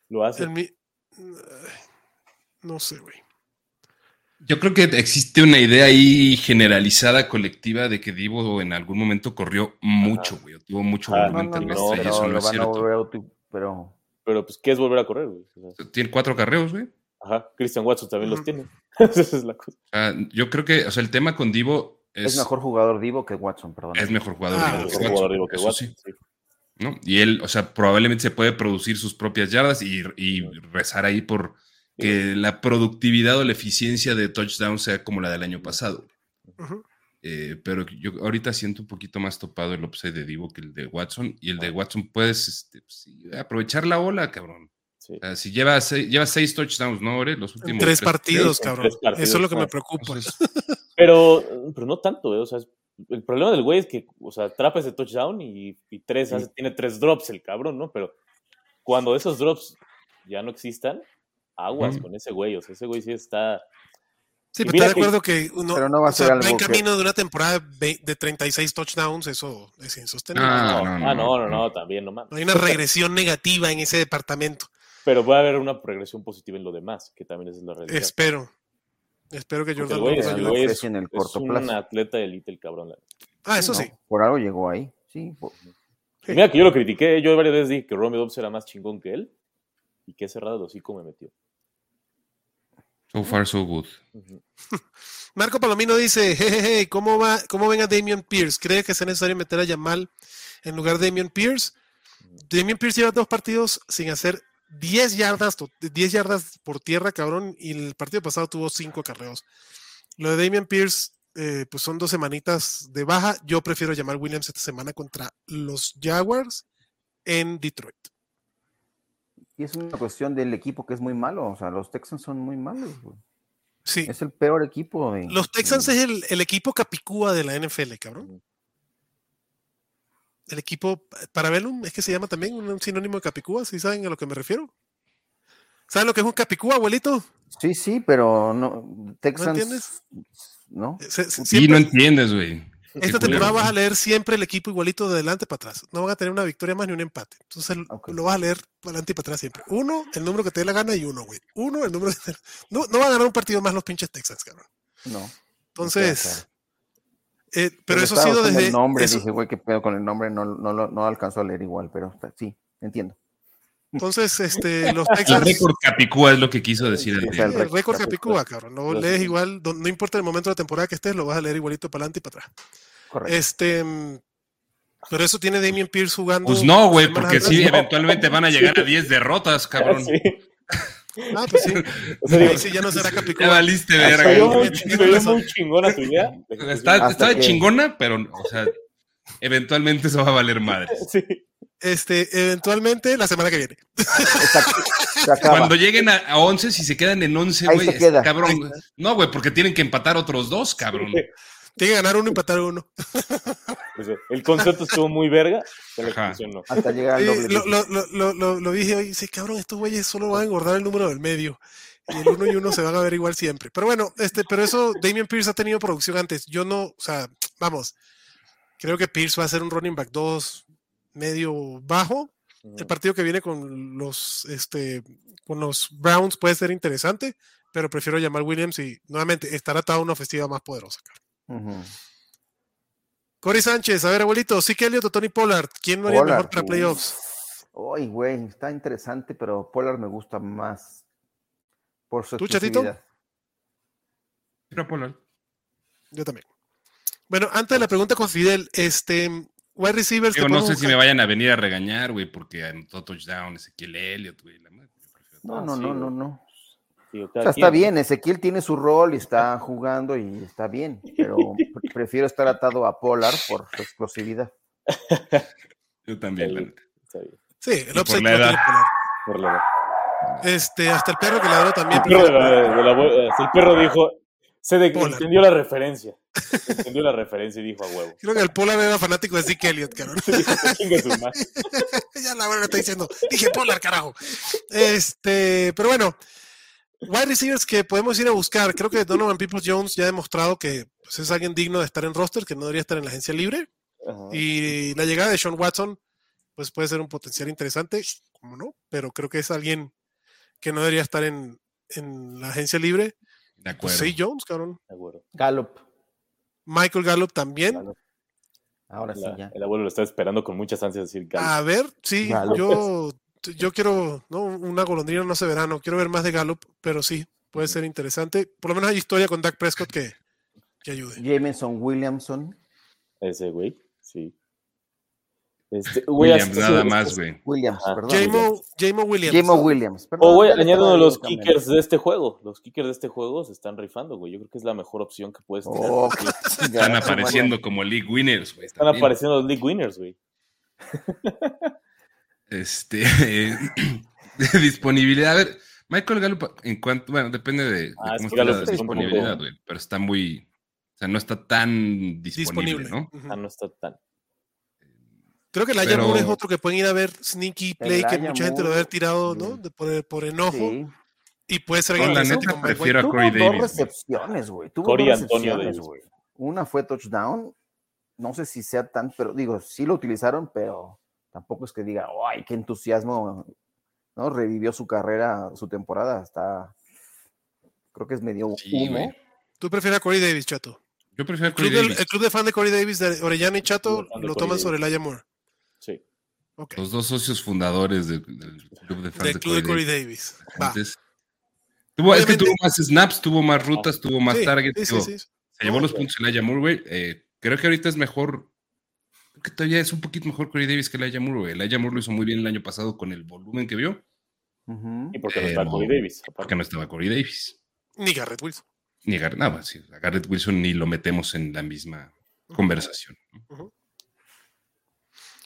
lo hace. El mi- No sé, güey. Yo creo que existe una idea ahí generalizada, colectiva, de que Divo en algún momento corrió mucho, güey. Tuvo mucho Ah, No, volumen no, no, terrestre y pero eso no lo es cierto. pero Pero pues, ¿qué es volver a correr? güey? O sea, Tiene cuatro carreos, güey. Ajá, Christian Watson también los tiene. *laughs* Esa es la cosa. Sea, yo creo que, o sea, el tema con Divo es, es mejor jugador Divo que Watson, perdón. es mejor jugador Ah, Divo Mejor que jugador Watson, digo que Watson. sí, sí. ¿no? Y él, o sea, probablemente se puede producir sus propias yardas y, y rezar ahí por que la productividad o la eficiencia de touchdown sea como la del año pasado. Eh, pero yo ahorita siento un poquito más topado el upside de Divo que el de Watson. Y el de Watson puedes este, pues, aprovechar la ola, cabrón. Sí. Sea, si lleva seis, lleva seis touchdowns, ¿no, Ore? Los últimos tres partidos, cabrón. tres partidos, Eso es lo que me preocupa. Entonces, *laughs* Pero, pero no tanto, güey. O sea, es- el problema del güey es que, o sea, atrapa ese touchdown y, y tres, Sí. hace- tiene tres drops el cabrón, ¿no? Pero cuando esos drops ya no existan, aguas con ese güey. O sea, ese güey sí está. Sí, Y pero está de que- acuerdo que uno Pero no va a o sea, ser en que- camino de una temporada de 36 touchdowns, eso es insostenible. Ah, No, no, ah, no, no, no, no. no, también no mames. No hay una regresión negativa en ese departamento. Pero va a haber una progresión positiva en lo demás, que también es la realidad. Espero. Espero que Jordan Love es, ayude. güey es- en el es corto un plazo. atleta de élite el cabrón. Ah, eso No, sí. Por algo llegó ahí. Sí, por- Sí. Mira que yo lo critiqué, yo varias veces dije que Romeo Dobbs era más chingón que él y que cerrado el hocico me metió. So far, so good. Ujú. *laughs* Marco Palomino dice, jejeje, ¿cómo, va, ¿cómo ven a Damian Pierce? ¿Cree que es necesario meter a Yamal en lugar de Damian Pierce? Damian Pierce lleva dos partidos sin hacer 10 yardas, to- 10 yardas por tierra, cabrón, y el partido pasado tuvo 5 acarreos. Lo de Damian Pierce, eh, pues son dos semanitas de baja. Yo prefiero llamar Williams esta semana contra los Jaguars en Detroit. Y es una cuestión del equipo que es muy malo. O sea, los Texans son muy malos. güey. Sí, Es el peor equipo. los Texans es el, el equipo capicúa de la NFL, cabrón. El equipo Parabellum es que se llama también un sinónimo de Capicúa, ¿sí saben a lo que me refiero? ¿Saben lo que es un Capicúa, abuelito? Sí, sí, pero no. Texans. entiendes? ¿No? Se- se- Sí, no entiendes, güey. esta temporada culero. vas a leer siempre el equipo igualito de adelante para atrás. No van a tener una victoria más ni un empate. Entonces lo vas a leer para adelante y para atrás siempre. Uno, el número que te dé la gana y uno, güey. Uno, el número que te- No, no van a ganar un partido más los pinches Texans, cabrón. No. Entonces, eh, pero Pero eso ha sido desde... El nombre, eso- dije, güey, qué pedo con el nombre, no, no, lo- no alcanzó a leer igual, pero sí, entiendo. entonces, este, *laughs* los El Texans... récord Capicúa es lo que quiso decir Sí, el el el récord Capicúa. Cabrón. Lo Lo lees igual, no, no importa el momento de la temporada que estés, lo vas a leer igualito para adelante y para atrás. Correcto. Este, pero eso tiene Damien Pierce jugando. Pues no, güey, porque atrás. sí, No. eventualmente van a *laughs* llegar a 10 derrotas, *laughs* cabrón. Sí. Ah, *laughs* pues sí. O sea, digo, Ahí sí ya no será Ya Capicúa. valiste, se verga. güey. muy, se oyó muy chingona tu idea. Está, que- chingona, pero, o sea, eventualmente eso va a valer madre. *laughs* Sí. Este, eventualmente la semana que viene. Exacto. Cuando lleguen a, a 11, si se quedan en 11, Ahí güey, cabrón. No, güey, porque tienen que empatar otros dos, cabrón. Tiene que ganar uno y empatar uno. El concepto estuvo muy verga, pero la Ajá. ejecución no. Hasta llegar al doble. lo, dígito. lo, lo, lo, lo, lo dije hoy, dice, cabrón, estos güeyes solo van a engordar el número del medio. Y el uno y uno se van a ver igual siempre. Pero bueno, este, pero eso, Damian Pierce ha tenido producción antes. Yo no, o sea, vamos, creo que Pierce va a ser un running back 2 medio bajo. El partido que viene con los, este, con los Browns puede ser interesante, pero prefiero llamar Williams y nuevamente estar atado a una ofensiva más poderosa. Cory Sánchez, a ver, abuelito, sí que Elliot o Tony Pollard, ¿quién lo haría Pollard, mejor para uy. playoffs? Ay, güey, está interesante, pero Pollard me gusta más por su ¿Tú, Chatito? Mira, Pollard. Yo también. Bueno, antes de la pregunta con Fidel, este, wide receivers. Que no sé si me vayan a venir a regañar, güey, porque anotó touchdown Ezequiel Elliott, güey. la madre, yo prefiero- No, no, no, no, no. O sea, está bien, Ezequiel tiene su rol y está jugando y está bien, pero *laughs* prefiero estar atado a Pollard por su explosividad. Yo también, la neta. Está bien, Sí, el por upside la lo tiene edad. Por la edad. Este, hasta el perro que ladró también. El perro, de prefiere- la- de la abue- el perro dijo, se de, entendió la referencia. Entendió la referencia y dijo a huevo. Creo que el Pollard era fanático de Zeke Elliott, cabrón. *laughs* Chinga su madre. *laughs* ya la verdad está diciendo, dije Pollard, carajo. Este, pero bueno, wide receivers que podemos ir a buscar. Creo que Donovan Peoples Jones ya ha demostrado que pues, es alguien digno de estar en roster, que no debería estar en la agencia libre. Ajá. Y la llegada de Sean Watson, pues puede ser un potencial interesante, como no, pero creo que es alguien que no debería estar en, en la agencia libre. De Pues acuerdo. Zay Jones, cabrón. De acuerdo. Gallup, Michael Gallup también. Gallup. ahora sí ya. el abuelo lo está esperando con muchas ansias decir Gallup. A ver, sí, Gallup. yo, yo quiero, no, una golondrina no sé verano, quiero ver más de Gallup, pero sí, puede ser interesante. Por lo menos hay historia con Dak Prescott que, que ayude. Jameson Williamson, Ese güey, sí. Este, Williams, *laughs* nada sí, más, güey. Williams, perdón. Jamo, Jamo Williams. Jamo. Williams. perdón, O, güey, estaba los kickers de este juego. Los kickers de este juego se están rifando, güey. Yo creo que es la mejor opción que puedes tener. Oh, *laughs* Están apareciendo como league winners, güey. están apareciendo los league winners, güey. *laughs* Este, de *laughs* disponibilidad. A ver, Michael Gallup, en cuanto, bueno, depende de, de Ah, es cómo que está la está disponibilidad, güey. Pero está muy, o sea, no está tan disponible, disponible. ¿no? Ah, no está tan. Creo que el Pero- Moore es otro que pueden ir a ver Sneaky Play, que mucha gente lo debe tirado, ¿no? De- por, por enojo. Sí, Y puede ser No, alguien la neta prefiero a Corey Davis. güey. recepciones, güey. Tuvo Corey dos Antonio recepciones, Davis. güey. Una fue touchdown. No sé si sea tan, pero digo, sí lo utilizaron, pero tampoco es que diga, ¡ay, qué entusiasmo! ¿No? Revivió su carrera, su temporada. Está. Creo que es medio Sí, humo. Tú prefieres a Corey Davis, Chato. Yo prefiero a El club, Corey del- Davis. el club de fan de Corey Davis de Orellana y Chato Club lo toman sobre. Elijah Moore. Sí. Ok. Los dos socios fundadores del, del club de fans Del de club de Corey Davis. Davis. Va. Entonces, tuvo, es que tuvo más snaps, tuvo más rutas, tuvo más Sí, targets. sí, sí. Se llevó los puntos Elijah Moore, güey. Eh, creo que ahorita es mejor. Que todavía es un poquito mejor Corey Davis que Elijah Moore, güey. Elijah Moore lo hizo muy bien el año pasado con el volumen que vio, Ujú. Y porque no está Pero- Corey Davis. aparte. porque no estaba Corey Davis. Ni Garrett Wilson. Ni Garrett, no, sí, a Garrett Wilson ni lo metemos en la misma conversación. ¿no?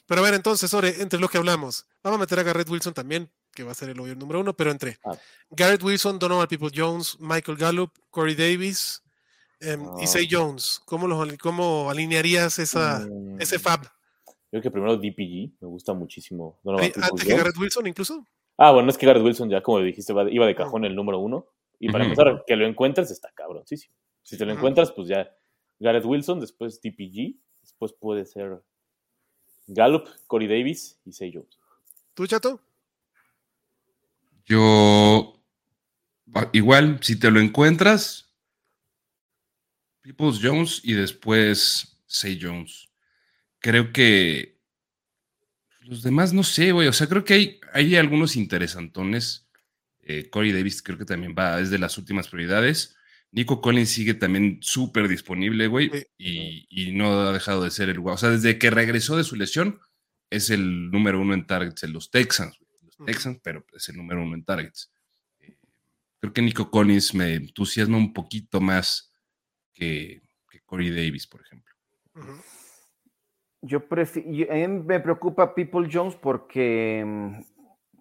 Pero a ver, entonces, Ore, entre lo que hablamos, vamos a meter a Garrett Wilson también, que va a ser el obvio número uno, pero entre Ah. Garrett Wilson, Donovan People Jones, Michael Gallup, Corey Davis em, y Ah. Say Jones. ¿Cómo, los, cómo alinearías esa, Mm, ese fab? Creo que primero DPG, me gusta muchísimo. Peoples Antes que Jones. Garrett Wilson, incluso. Ah, bueno, es que Garrett Wilson ya, como dijiste, iba de cajón el número uno. Y para empezar, que lo encuentres está cabroncísimo. Si te lo encuentras, pues ya Garrett Wilson, después DPG, después puede ser Gallup, Corey Davis y Say Jones. ¿Tú, Chato? Yo, ah, igual, si te lo encuentras, Peoples Jones y después Say Jones. Creo que los demás no sé, güey. O sea, creo que hay, hay algunos interesantones. Eh, Corey Davis creo que también va, es de las últimas prioridades. Nico Collins sigue también súper disponible, güey, Sí. y, y no ha dejado de ser el guau. O sea, desde que regresó de su lesión, es el número uno en targets en los Texans. Los. Texans, pero es el número uno en targets. Eh, Creo que Nico Collins me entusiasma un poquito más que, que Corey Davis, por ejemplo. Yo prefiero, a mí me preocupa People Jones porque mm,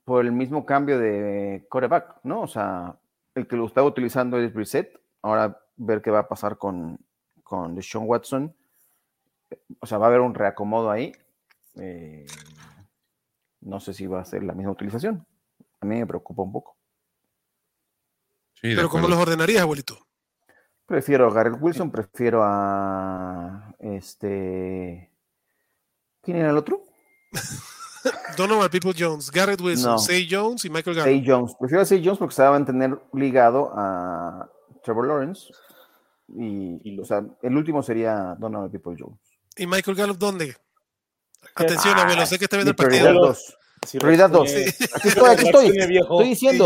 por el mismo cambio de coreback, ¿no? O sea, el que lo estaba utilizando es Brissett. Ahora ver qué va a pasar con, con Deshaun Watson. O sea, va a haber un reacomodo ahí. Eh, no sé si va a ser la misma utilización. A mí me preocupa un poco. Sí, Pero ¿cómo los ordenarías, abuelito? Prefiero a Garrett Wilson, prefiero a este. ¿Quién era el otro? *laughs* Donovan People Jones, Garrett Wilson, No. Say Jones y Michael Gallup. Say Jones. Prefiero a Say Jones porque se va a mantener ligado a Trevor Lawrence. Y, o sea, el último sería Donovan People Jones. ¿Y Michael Gallup dónde? Atención, Ah, abuelo, sé que está viendo el partido. prioridad Gallup. 2. Sí, Prioridad dos. reaccione- Aquí estoy, aquí estoy. Estoy diciendo.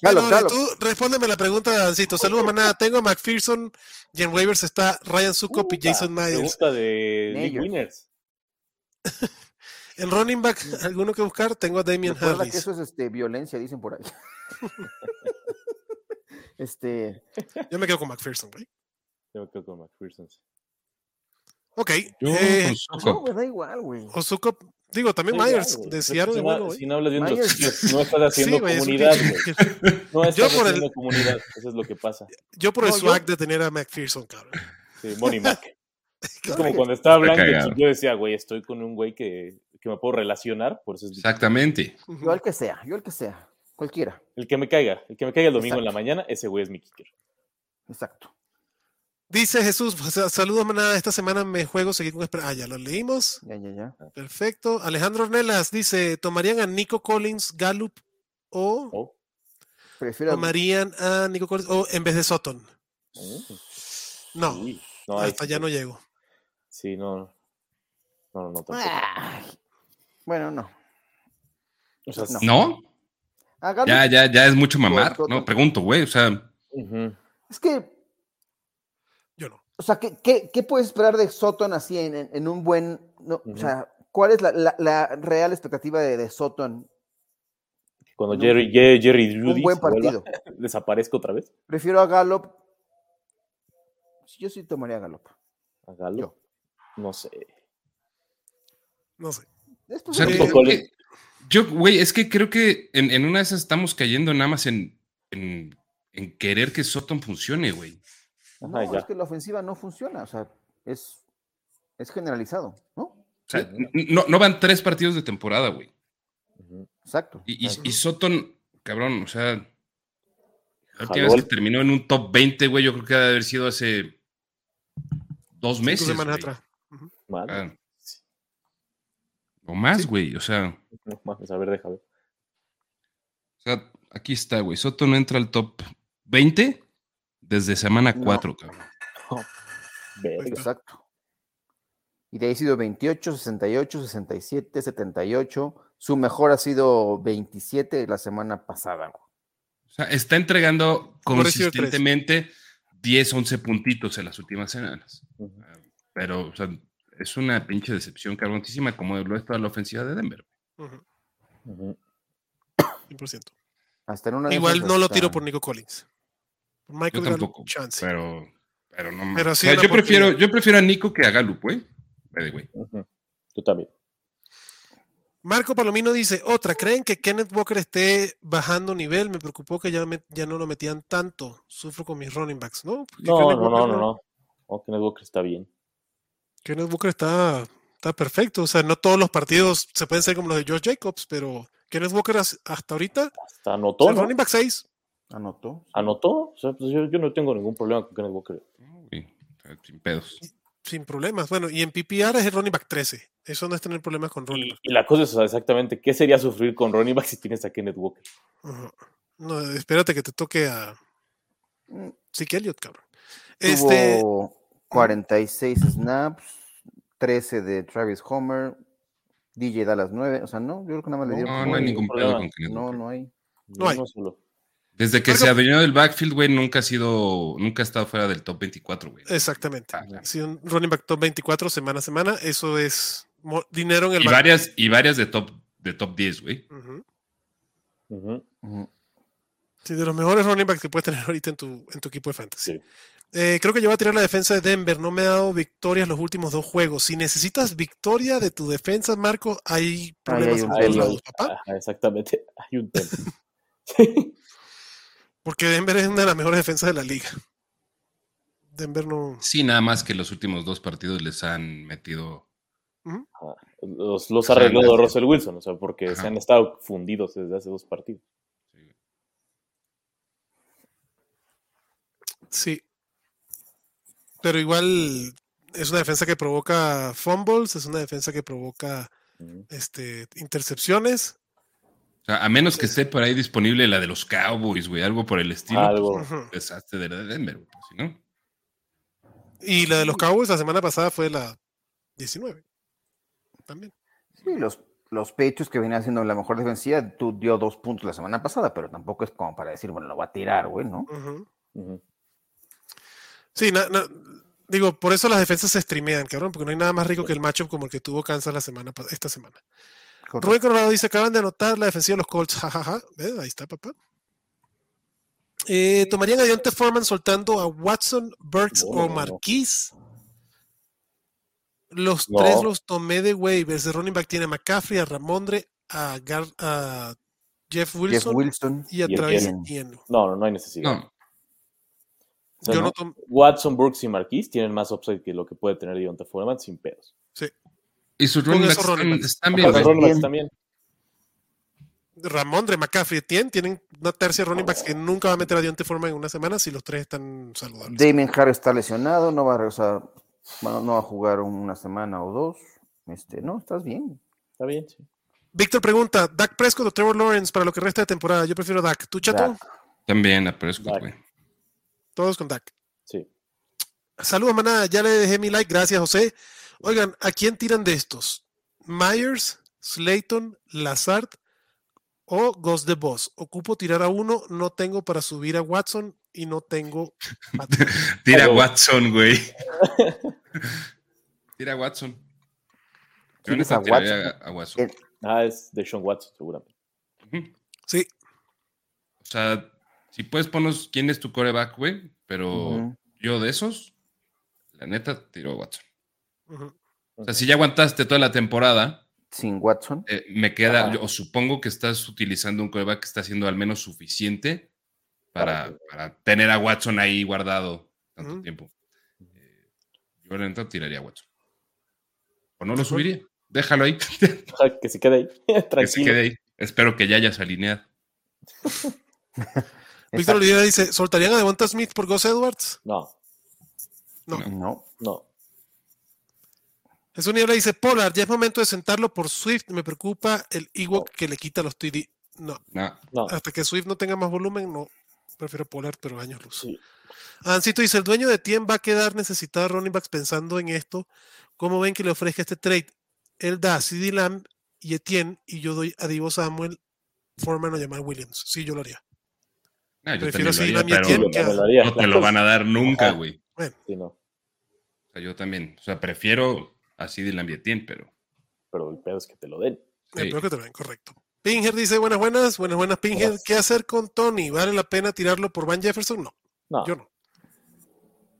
Gallup. Tú respóndeme la pregunta, Dancito. Saludos, manada. Tengo a McPherson y en waivers está Ryan Sukop y Jason Myers. Pregunta de Myers. Winners. *laughs* En running back, ¿alguno que buscar? Tengo a Damian Recuerda que Harris. eso es este, violencia, dicen por ahí. *laughs* este, Yo me quedo con McPherson, güey. Yo creo con McPherson. Ok. Yo eh, con no, me da igual, güey. o Sukop, digo, también Sí, Myers, igual, güey. de Es que Seattle, si, es no, bueno, güey. si no hablas bien de los Myers. sitios, *laughs* no estás haciendo Sí, es comunidad, güey. No estás por el- haciendo comunidad. Eso es lo que pasa. Yo por el No, yo- swag de tener a McPherson, cabrón. Sí, Money Mac. *laughs* Es como cuando estaba hablando, yo decía, güey, estoy con un güey que, que me puedo relacionar, por eso es Exactamente. Yo al que sea, yo al que sea. Cualquiera. el que me caiga. El que me caiga el domingo en la mañana, ese güey es mi kicker. Exacto. Dice Jesús, pues, saludos, manada. Esta semana me juego seguir con esper- Ah, ya lo leímos. Ya, ya, ya. Perfecto. Alejandro Ornelas dice: ¿tomarían a Nico Collins, Gallup o Oh, Prefiero. tomarían a Nico Collins o en vez de Sutton? mm, No, hasta sí, ya no llego. Sí, no. No, no, no, tampoco. Ay. Bueno, no. O sea, no. Ya, ya, ya es mucho mamar. Por- No, pregunto, güey. O sea. Es que. O sea, ¿qué, qué, qué puedes esperar de Sutton así en, en- en un buen. no, O sea, ¿cuál es la, la- la real expectativa de, de Sutton? Cuando No. Jerry, Ye- Jerry Un Judy buen vuelva- *laughs* otra vez. Prefiero a Gallup. Yo sí tomaría a Gallup. A Galo. Yo. No sé. No sé. O sea, que- yo, güey, es que creo que en, en una de esas estamos cayendo nada más en, en, en querer que Sutton funcione, güey. No, ya. es que la ofensiva no funciona. O sea, es, es generalizado, ¿no? O sea, no, no van tres partidos de temporada, güey. Exacto. Y, y, Ujú. y Sutton, cabrón, o sea, La última vez Jaló que terminó en un top 20, güey, yo creo que ha de haber sido hace dos Cinco meses. semanas atrás. Madre. Ah. O más, Sí. güey. O sea, No mames, a ver, déjame. o sea, aquí está, güey. Soto no entra al top 20 desde semana No. 4, cabrón. Exacto. Y de ahí ha sido 28, 68, 67, 78. Su mejor ha sido 27 la semana pasada. güey. O sea, está entregando consistentemente 10, 11 puntitos en las últimas semanas. Pero, o sea, es una pinche decepción cabronísima como lo es toda la ofensiva de Denver. Ujú, Ujú. 100%. Hasta en una de Igual no lo tiro por Nico Collins. Michael Yo Gallup, tampoco. chance. Pero, pero no Pero sí O sea, yo, prefiero, yo prefiero a Nico que a Gallup, güey. By the way. Ujú. Tú también. Marco Palomino dice, otra, ¿creen que Kenneth Walker esté bajando nivel? Me preocupó que ya, me- ya no lo metían tanto. Sufro con mis running backs, ¿no? No, no, no, no, no. No, Kenneth Walker está bien. Kenneth Walker está, está perfecto. O sea, no todos los partidos se pueden ser como los de George Jacobs, pero Kenneth Walker as- hasta ahorita, Hasta o anotó, sea, ¿no? running back 6. Anotó. Anotó. O sea, pues yo, yo no tengo ningún problema con Kenneth Walker. No, güey, o sea, sin pedos. Sin problemas. Bueno, y en PPR es el running back 13. Eso no es tener problemas con running Y, back. y la cosa es o sea, exactamente, ¿qué sería sufrir con Ronnie Back si tienes a Kenneth Walker? No, espérate que te toque a Mm, Zeke Elliott, cabrón. Este, Tuvo 46 snaps, 13 de Travis Homer, DJ Dallas 9. O sea, no, yo creo que nada más le No, dieron. No, no hay ningún problema. con Kenneth No, Walker. no hay. No hay. Uno solo. Desde que Marco- se adueñó del backfield, güey, nunca ha sido, nunca ha estado fuera del top 24, güey. exactamente. Ah, Si un running back top 24 semana a semana, eso es dinero en el Y varias, y varias de top, de top 10, güey. Sí, de los mejores running backs que puedes tener ahorita en tu, en tu equipo de fantasy. Sí. Eh, creo que yo voy a tirar la defensa de Denver. No me ha dado victorias los últimos dos juegos. Si necesitas victoria de tu defensa, Marco, hay problemas hay en un todos lados, papá. ajá, exactamente. *laughs* Hay un tema. *laughs* Porque Denver es una de las mejores defensas de la liga. Denver no. Sí, nada más que los últimos dos partidos les han metido. Los, los arregló gracias. Russell Wilson, o sea, porque Ajá. se han estado fundidos desde hace dos partidos. Sí. Pero igual es una defensa que provoca fumbles, es una defensa que provoca este, intercepciones. O sea, a menos que esté por ahí disponible la de los Cowboys, güey, algo por el estilo. Algo. Pues, desastre de la de Denver, güey, pues, si no. Y la de los Cowboys la semana pasada fue la 19. También. Sí, los, los Patriots que venían haciendo la mejor defensiva, tú dio dos puntos la semana pasada, pero tampoco es como para decir, bueno, lo va a tirar, güey, ¿no? Ujú. Ujú. Sí, na- na- digo, por eso las defensas se streamean, cabrón, porque no hay nada más rico que el matchup como el que tuvo Kansas la semana esta semana. Correcto. Rubén Coronado dice, acaban de anotar la defensiva de los Colts, *laughs* jajaja. ¿Ves? Ahí está, papá. Eh, ¿Tomarían a Dionte Foreman soltando a Watson, Burks No, o. Marquise? Los No. tres los tomé de waivers. De running back tiene a McCaffrey, a Ramondre, a, Gar- a Jeff Wilson, Jeff Wilson. y a y Travis Etienne. No, no, no hay necesidad. No, O sea, Yo no- no tom- Watson, Brooks y Marquise tienen más upside que lo que puede tener Dionta Foreman sin pedos. Y sus Con running backs están, bien, los running backs también. Ramondre, McCaffrey, Etienne tienen una tercia de running backs que nunca va a meter a Dionte Foreman en una semana si los tres están saludables. Damien Harris está lesionado, no va a regresar, no va a jugar una semana o dos. Este, no, estás bien. Está bien, sí. Víctor pregunta, ¿Dak Prescott o Trevor Lawrence para lo que resta de temporada? Yo prefiero Dak. ¿Tú, Chato? Dak. También a Prescott, güey. Todos con Dak. Sí. Saludos, manada. Ya le dejé mi like. Gracias, José. Oigan, ¿a quién tiran de estos? ¿Myers, Slayton, Lazard o Ghost the Boss? Ocupo tirar a uno, no tengo para subir a Watson y no tengo... *laughs* Tira a Watson, güey. *laughs* Tira a Watson. Yo ¿Tienes neta a Watson? a, a Watson. Eh, Ah, es de Sean Watson, seguramente. Sí, O sea, si puedes ponos quién es tu coreback, güey, pero yo de esos, la neta, tiro a Watson. O sea, si ya aguantaste toda la temporada, Sin Watson. eh, me queda, Ajá. o supongo que estás utilizando un coreback que está haciendo al menos suficiente para, Para para tener a Watson ahí guardado tanto tiempo. Eh, yo la neta tiraría a Watson. O no lo subiría. Déjalo ahí. *laughs* Que se quede ahí. *laughs* que se Tranquilo. quede ahí. Espero que ya hayas alineado. *laughs* Víctor. Olivera dice, ¿soltarían a Devonta Smith por Gus Edwards? No, No. No. no. Jesús Niebla dice, Polar, ya es momento de sentarlo por Swift. Me preocupa el Ewok que le quita los TD. No, No. No. hasta que Swift no tenga más volumen, no. Prefiero Polar, pero años luz. Sí. Ancito dice, el dueño de Tien va a quedar necesitado de running backs pensando en esto. ¿Cómo ven que le ofrezca este trade? Él da a CD Lamb y Etienne y yo doy a Divo Samuel, Foreman o llamar Williams. Sí, yo lo haría. No, yo Prefiero a haría, mi pero Etienne que a- me lo haría. no te lo van a dar nunca, Ajá. güey. Sí, no. O sea, yo también. O sea, prefiero así de Lambietien, pero. Pero el pedo es que te lo den. Sí. creo que te lo ven, correcto. Pinger dice, buenas, buenas, buenas, buenas, Pinger. Buenas. ¿Qué hacer con Tony? ¿Vale la pena tirarlo por Van Jefferson? No, No, yo no.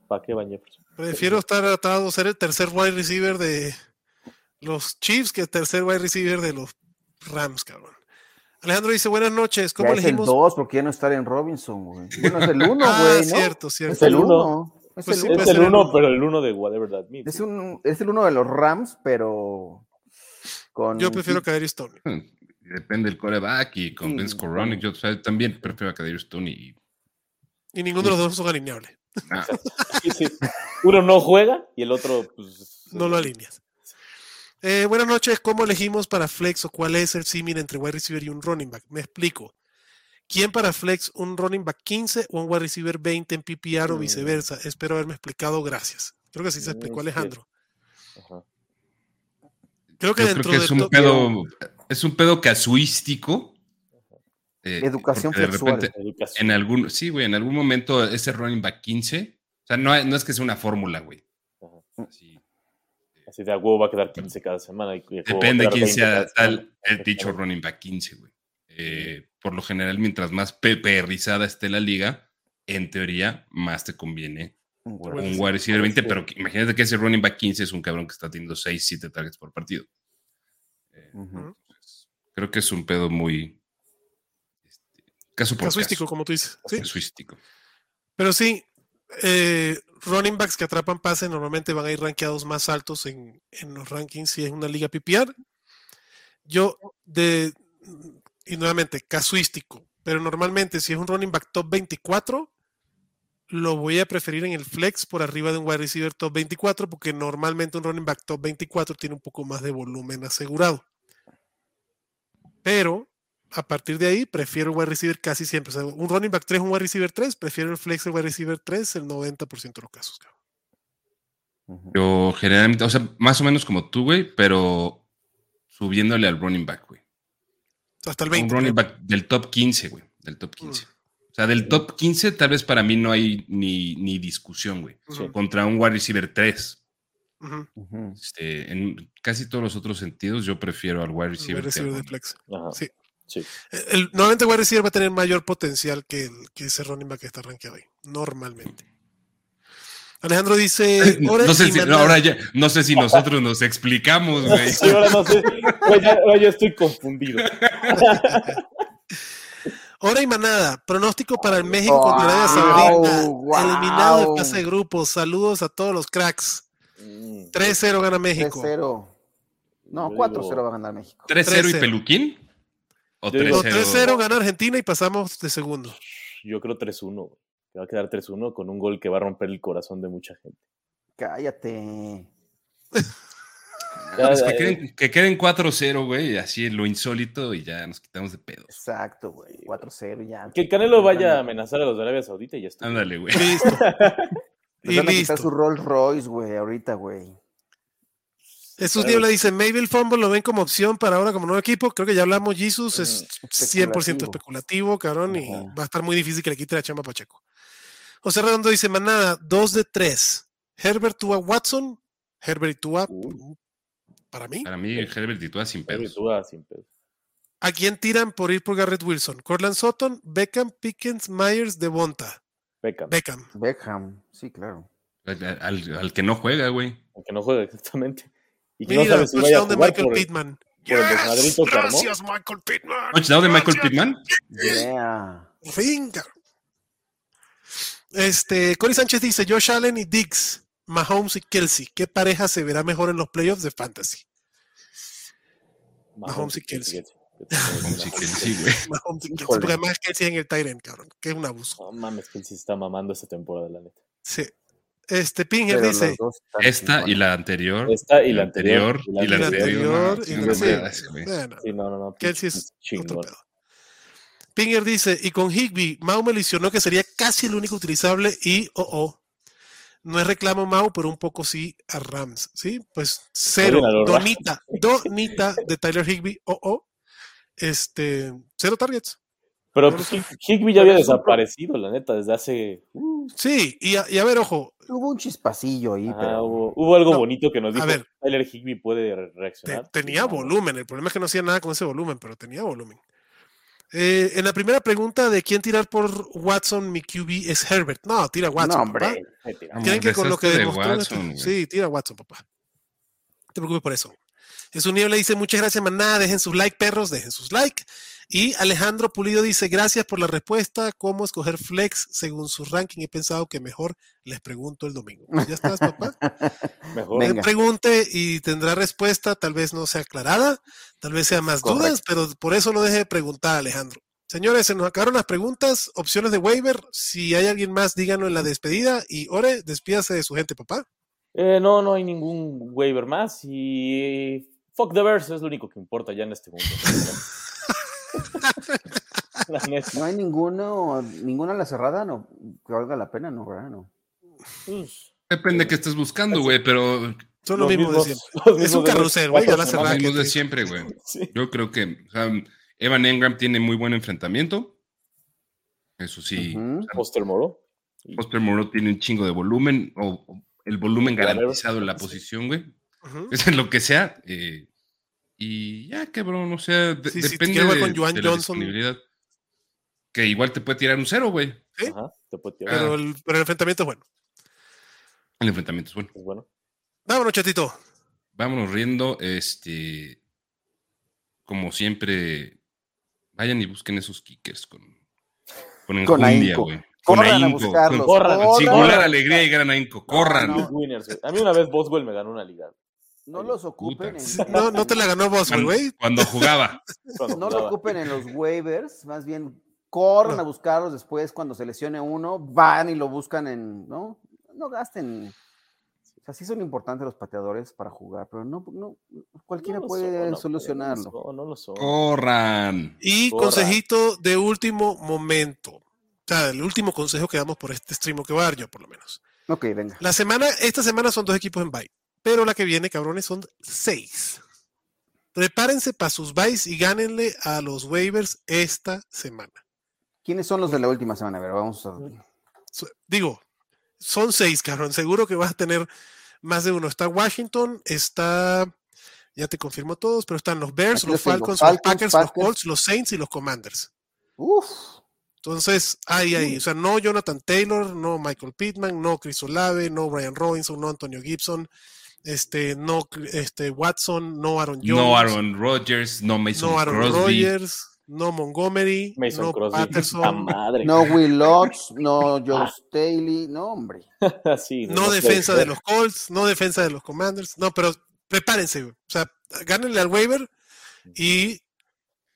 ¿para qué Van Jefferson? Prefiero estar atado a ser el tercer wide receiver de los Chiefs que el tercer wide receiver de los Rams, cabrón. Alejandro dice, buenas noches. ¿Cómo Ya es el elegimos? 2, porque ya no está en Robinson, güey. Bueno, es el *laughs* 1, Ah, güey, ¿no? cierto, cierto. Es el el uno. 1. Es Pues el sí, uno. puede Es el uno, uno. pero el uno de Whatever That Means. Es, un, es el uno de los Rams, pero con Yo prefiero a Kadarius Tony. Depende del coreback y con Sí, Vince Coronic. Yo o sea, también prefiero a Tony. Y, Y ninguno de los dos son alineables. ah, Sí, sí. Uno no juega y el otro, pues. No lo alineas. Eh, buenas noches. ¿Cómo elegimos para flex o cuál es el símil entre wide receiver y un running back? Me explico. ¿Quién para flex un running back 15 o un wide receiver 20 en PPR o Mm. viceversa? Espero haberme explicado. Gracias. Creo que así se Mm, explicó. Alejandro. Ajá. Creo que yo dentro creo que de es un pedo. Es un pedo casuístico. eh, Educación de sexual. repente, Educación. en algún, sí, güey, en algún momento ese running back 15, o sea, no, no es que sea una fórmula, güey. Ajá. Así, Así de a huevo va a quedar 15 cada semana. y depende quién 20 sea tal el dicho running back 15, güey. Eh, por lo general, mientras más peperrizada esté la liga, en teoría, más te conviene un Bueno, wide receiver 20, sí. pero que- imagínate que ese running back 15 es un cabrón que está teniendo 6, 7 targets por partido. Eh, creo que es un pedo muy este, caso por casuístico, caso. como tú dices. Sí. Casuístico. Pero sí, eh, running backs que atrapan pases normalmente van a ir rankeados más altos en, en los rankings si es una liga PPR. Yo, de, y nuevamente, casuístico, pero normalmente si es un running back top 24, lo voy a preferir en el flex por arriba de un wide receiver top 24, porque normalmente un running back top 24 tiene un poco más de volumen asegurado. Pero a partir de ahí, prefiero el wide receiver casi siempre. O sea, un running back 3, un wide receiver 3, prefiero el flex del wide receiver 3 el 90% de los casos. cabrón. Yo generalmente, o sea, más o menos como tú, güey, pero subiéndole al running back, güey. Hasta el Un 20. running creo. back del top 15, güey. Del top 15. Mm. O sea, del top 15 tal vez para mí no hay ni, ni discusión, güey. Ujú, Contra un wide receiver 3. ujú, Ujú. Este, en casi todos los otros sentidos, yo prefiero al wide el receiver. wide receiver de flex. Ajá. Sí. Sí. El, normalmente el wide receiver va a tener mayor potencial que, el, que ese running back que está rankeado ahí. Normalmente. Alejandro dice. *laughs* "Ore No sé, si, no, Maná". ahora ya, no sé si nosotros nos explicamos, güey. Sí, ahora no sé. Ahora ya, ahora ya estoy confundido. *laughs* Hora y manada. Pronóstico para el México contra Arabia Wow, Saudita. wow. Eliminado de fase de grupos. Saludos a todos los cracks. Mm. 3-0 gana México. 3-0. No, Yo 4-0 digo- va a ganar México. 3-0 y 3-0. peluquín. O Yo digo- No, 3-0. 3-0 gana Argentina y pasamos de segundo. Yo creo 3-1. Que va a quedar 3-1 con un gol que va a romper el corazón de mucha gente. Cállate. *laughs* Pues que, queden, que queden 4-0, güey, así lo insólito y ya nos quitamos de pedos. Exacto, güey. 4-0 ya. Que el Canelo vaya a amenazar a los de Arabia Saudita y ya está. Ándale, güey. Listo. *laughs* Y van a listo. su Rolls Royce, güey, ahorita, güey. Jesús Niebla dice, maybe el fumble lo ven como opción para ahora como nuevo equipo. Creo que ya hablamos, Jesus es 100% especulativo, cabrón, y va a estar muy difícil que le quite la chamba a Pacheco. José Redondo dice, manada, 2 de 3. Herbert Tua Watson, Herbert y Tua, para mí. Para mí, Herbert y tú sin pedos. vas sin pedo. ¿A quién tiran por ir por Garrett Wilson? Cortland Sutton, Beckham, Pickens, Myers, Devonta. Beckham. Beckham. Beckham, sí, claro. Al, al- al que no juega, güey. Aunque no juega exactamente. Y que no Mira, sabe si vaya a de Michael por, Pittman. por que armó. Gracias, Michael Pittman. Touchdown de Michael. Pittman. Yeah. Por fin, cabrón. Este, Cory Sánchez dice, Josh Allen y Diggs, Mahomes y Kelsey, ¿qué pareja se verá mejor en los playoffs de Fantasy? Mahomes y Kelsey. *laughs* *laughs* Mahomes y Kelsey, güey. Mahomes y Kelsey, porque además Kelsey en el Tyrant, cabrón, que es un abuso. No mames, sí está mamando esta temporada, la neta. Sí. Este Pinger Pero dice, Esta y la anterior. Esta y la anterior. Y la y la anterior. anterior, y sí, la güey. bueno, Sí, no, no, no. Kelsey es otro chingón. pedo. Pinger dice, y con Higby, Mau mencionó que sería casi el único utilizable y, oh, oh, no es reclamo Mau, pero un poco sí a Rams, ¿sí? Pues cero, a donita, donita de Tyler Higby, oh, oh, este, cero targets. Pero No pues. Hig- Higby ya había desaparecido, la neta, desde hace. uh, Sí, y a, y a ver, ojo, Hubo un chispacillo ahí, ajá, pero. hubo, hubo algo No, bonito que nos a dijo ver. Tyler Higby puede te- reaccionar. tenía volumen, el problema es que no hacía nada con ese volumen, pero tenía volumen. Eh, en la primera pregunta de quién tirar por Watson, mi QB es Herbert. No, tira Watson. no, papá. hombre. ¿Creen que con lo que de demostró Watson. Sí, tira Watson, papá. No te preocupes por eso. Jesús Niebla dice, muchas gracias, maná. Dejen sus like, perros, dejen sus like. Y Alejandro Pulido dice, gracias por la respuesta. ¿Cómo escoger flex según su ranking? He pensado que mejor les pregunto el domingo. Ya estás, papá. *laughs* Mejor. Pregunte y tendrá respuesta, tal vez no sea aclarada, tal vez sea más dudas, pero por eso no deje de preguntar, Alejandro. Señores, se nos acabaron las preguntas, opciones de waiver. Si hay alguien más, díganlo en la despedida. Y Ore, despídase de su gente, papá. Eh, no, no hay ningún waiver más y fuck the verse es lo único que importa ya en este mundo. *laughs* *laughs* No hay ninguno, ninguna a la cerrada, no, que valga la pena, no, ¿verdad? No. pues, Depende de qué estés buscando, güey, pero Son lo los mismo de siempre. Es un carrusel, güey, ya la cerrada de siempre, güey. *laughs* Sí. Yo creo que o sea, Evan Engram tiene muy buen enfrentamiento. Eso sí. Foster Moro. Foster Moreau tiene un chingo de volumen o, o el volumen garantizado en la posición, güey. Es en lo que sea. eh, y ya, cabrón, o sea, de- Sí, sí, depende de, con Joan de la Johnson. disponibilidad. Que igual te puede tirar un cero, güey. ¿Sí? Ajá, te puede tirar. Pero el, pero el enfrentamiento es bueno. El enfrentamiento es bueno. Pues bueno. Vámonos, chatito. Vámonos riendo. Este, como siempre, vayan y busquen esos kickers con, con Con enjundia, güey. Con Corran a ahínco, buscarlos. con- corran, con singular corran. alegría y gran ahínco. Corran. No. A mí una vez Boswell me ganó una liga. No los ocupen. En, *laughs* No, no te la ganó vos, Cuando, güey. cuando jugaba. *laughs* cuando no lo ocupen en los waivers, más bien corran No. a buscarlos después cuando se lesione uno, van y lo buscan en, ¿no? No gasten. O sea, sí son importantes los pateadores para jugar, pero no, no cualquiera No puede son, no, solucionarlo. No, no lo son. Corran. Y consejito de último momento. O sea, el último consejo que damos por este stream que voy a dar yo, por lo menos. Ok, venga. La semana, esta semana son dos equipos en bye, pero la que viene, cabrones, son seis. Prepárense para sus byes y gánenle a los waivers esta semana. ¿Quiénes son los de la última semana? A ver, vamos a. Digo, son seis, cabrón. Seguro que vas a tener más de uno. Está Washington, está, ya te confirmo todos, pero están los Bears, los. Falcons, los Falcons, Packers, los Packers. Colts, los Saints y los Commanders. Uf, Entonces, ahí, ahí. O sea, no Jonathan Taylor, no Michael Pittman, no Chris Olave, no Brian Robinson, no Antonio Gibson, este, no este, Watson, no Aaron Jones, No Aaron Rodgers, no Mason no Aaron Crosby. Rodgers, no Montgomery, Mason no Crosby. Patterson, madre. no Will Lutz, no *laughs* Joe Staley, no, hombre. *laughs* Sí, no defensa de los Colts, no defensa de los Commanders. No, pero prepárense. O sea, gánenle al waiver y.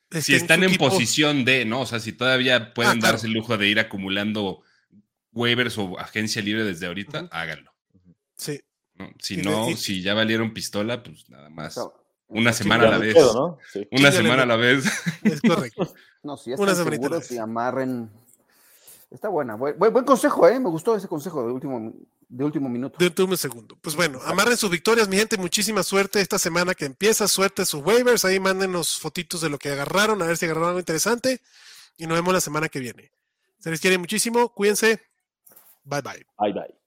Si estén están en equipo- posición de, ¿no? O sea, si todavía pueden Ah, claro. darse el lujo de ir acumulando waivers o agencia libre desde ahorita, háganlo. Sí, ¿no? Si no, si ya valieron pistola, pues nada más. Una sí, semana a la vez. puedo, ¿no? Sí. Una semana a la vez. es correcto. *laughs* No, si ya Una seguros amarren. Está buena. Buen, consejo, ¿eh? Me gustó ese consejo de último, de último minuto. De un segundo. Pues bueno, amarren sus victorias, mi gente. Muchísima suerte esta semana que empieza. Suerte sus waivers. Ahí mándenos fotitos de lo que agarraron, a ver si agarraron algo interesante. Y nos vemos la semana que viene. Se les quiere muchísimo. Cuídense. Bye bye. Bye, bye.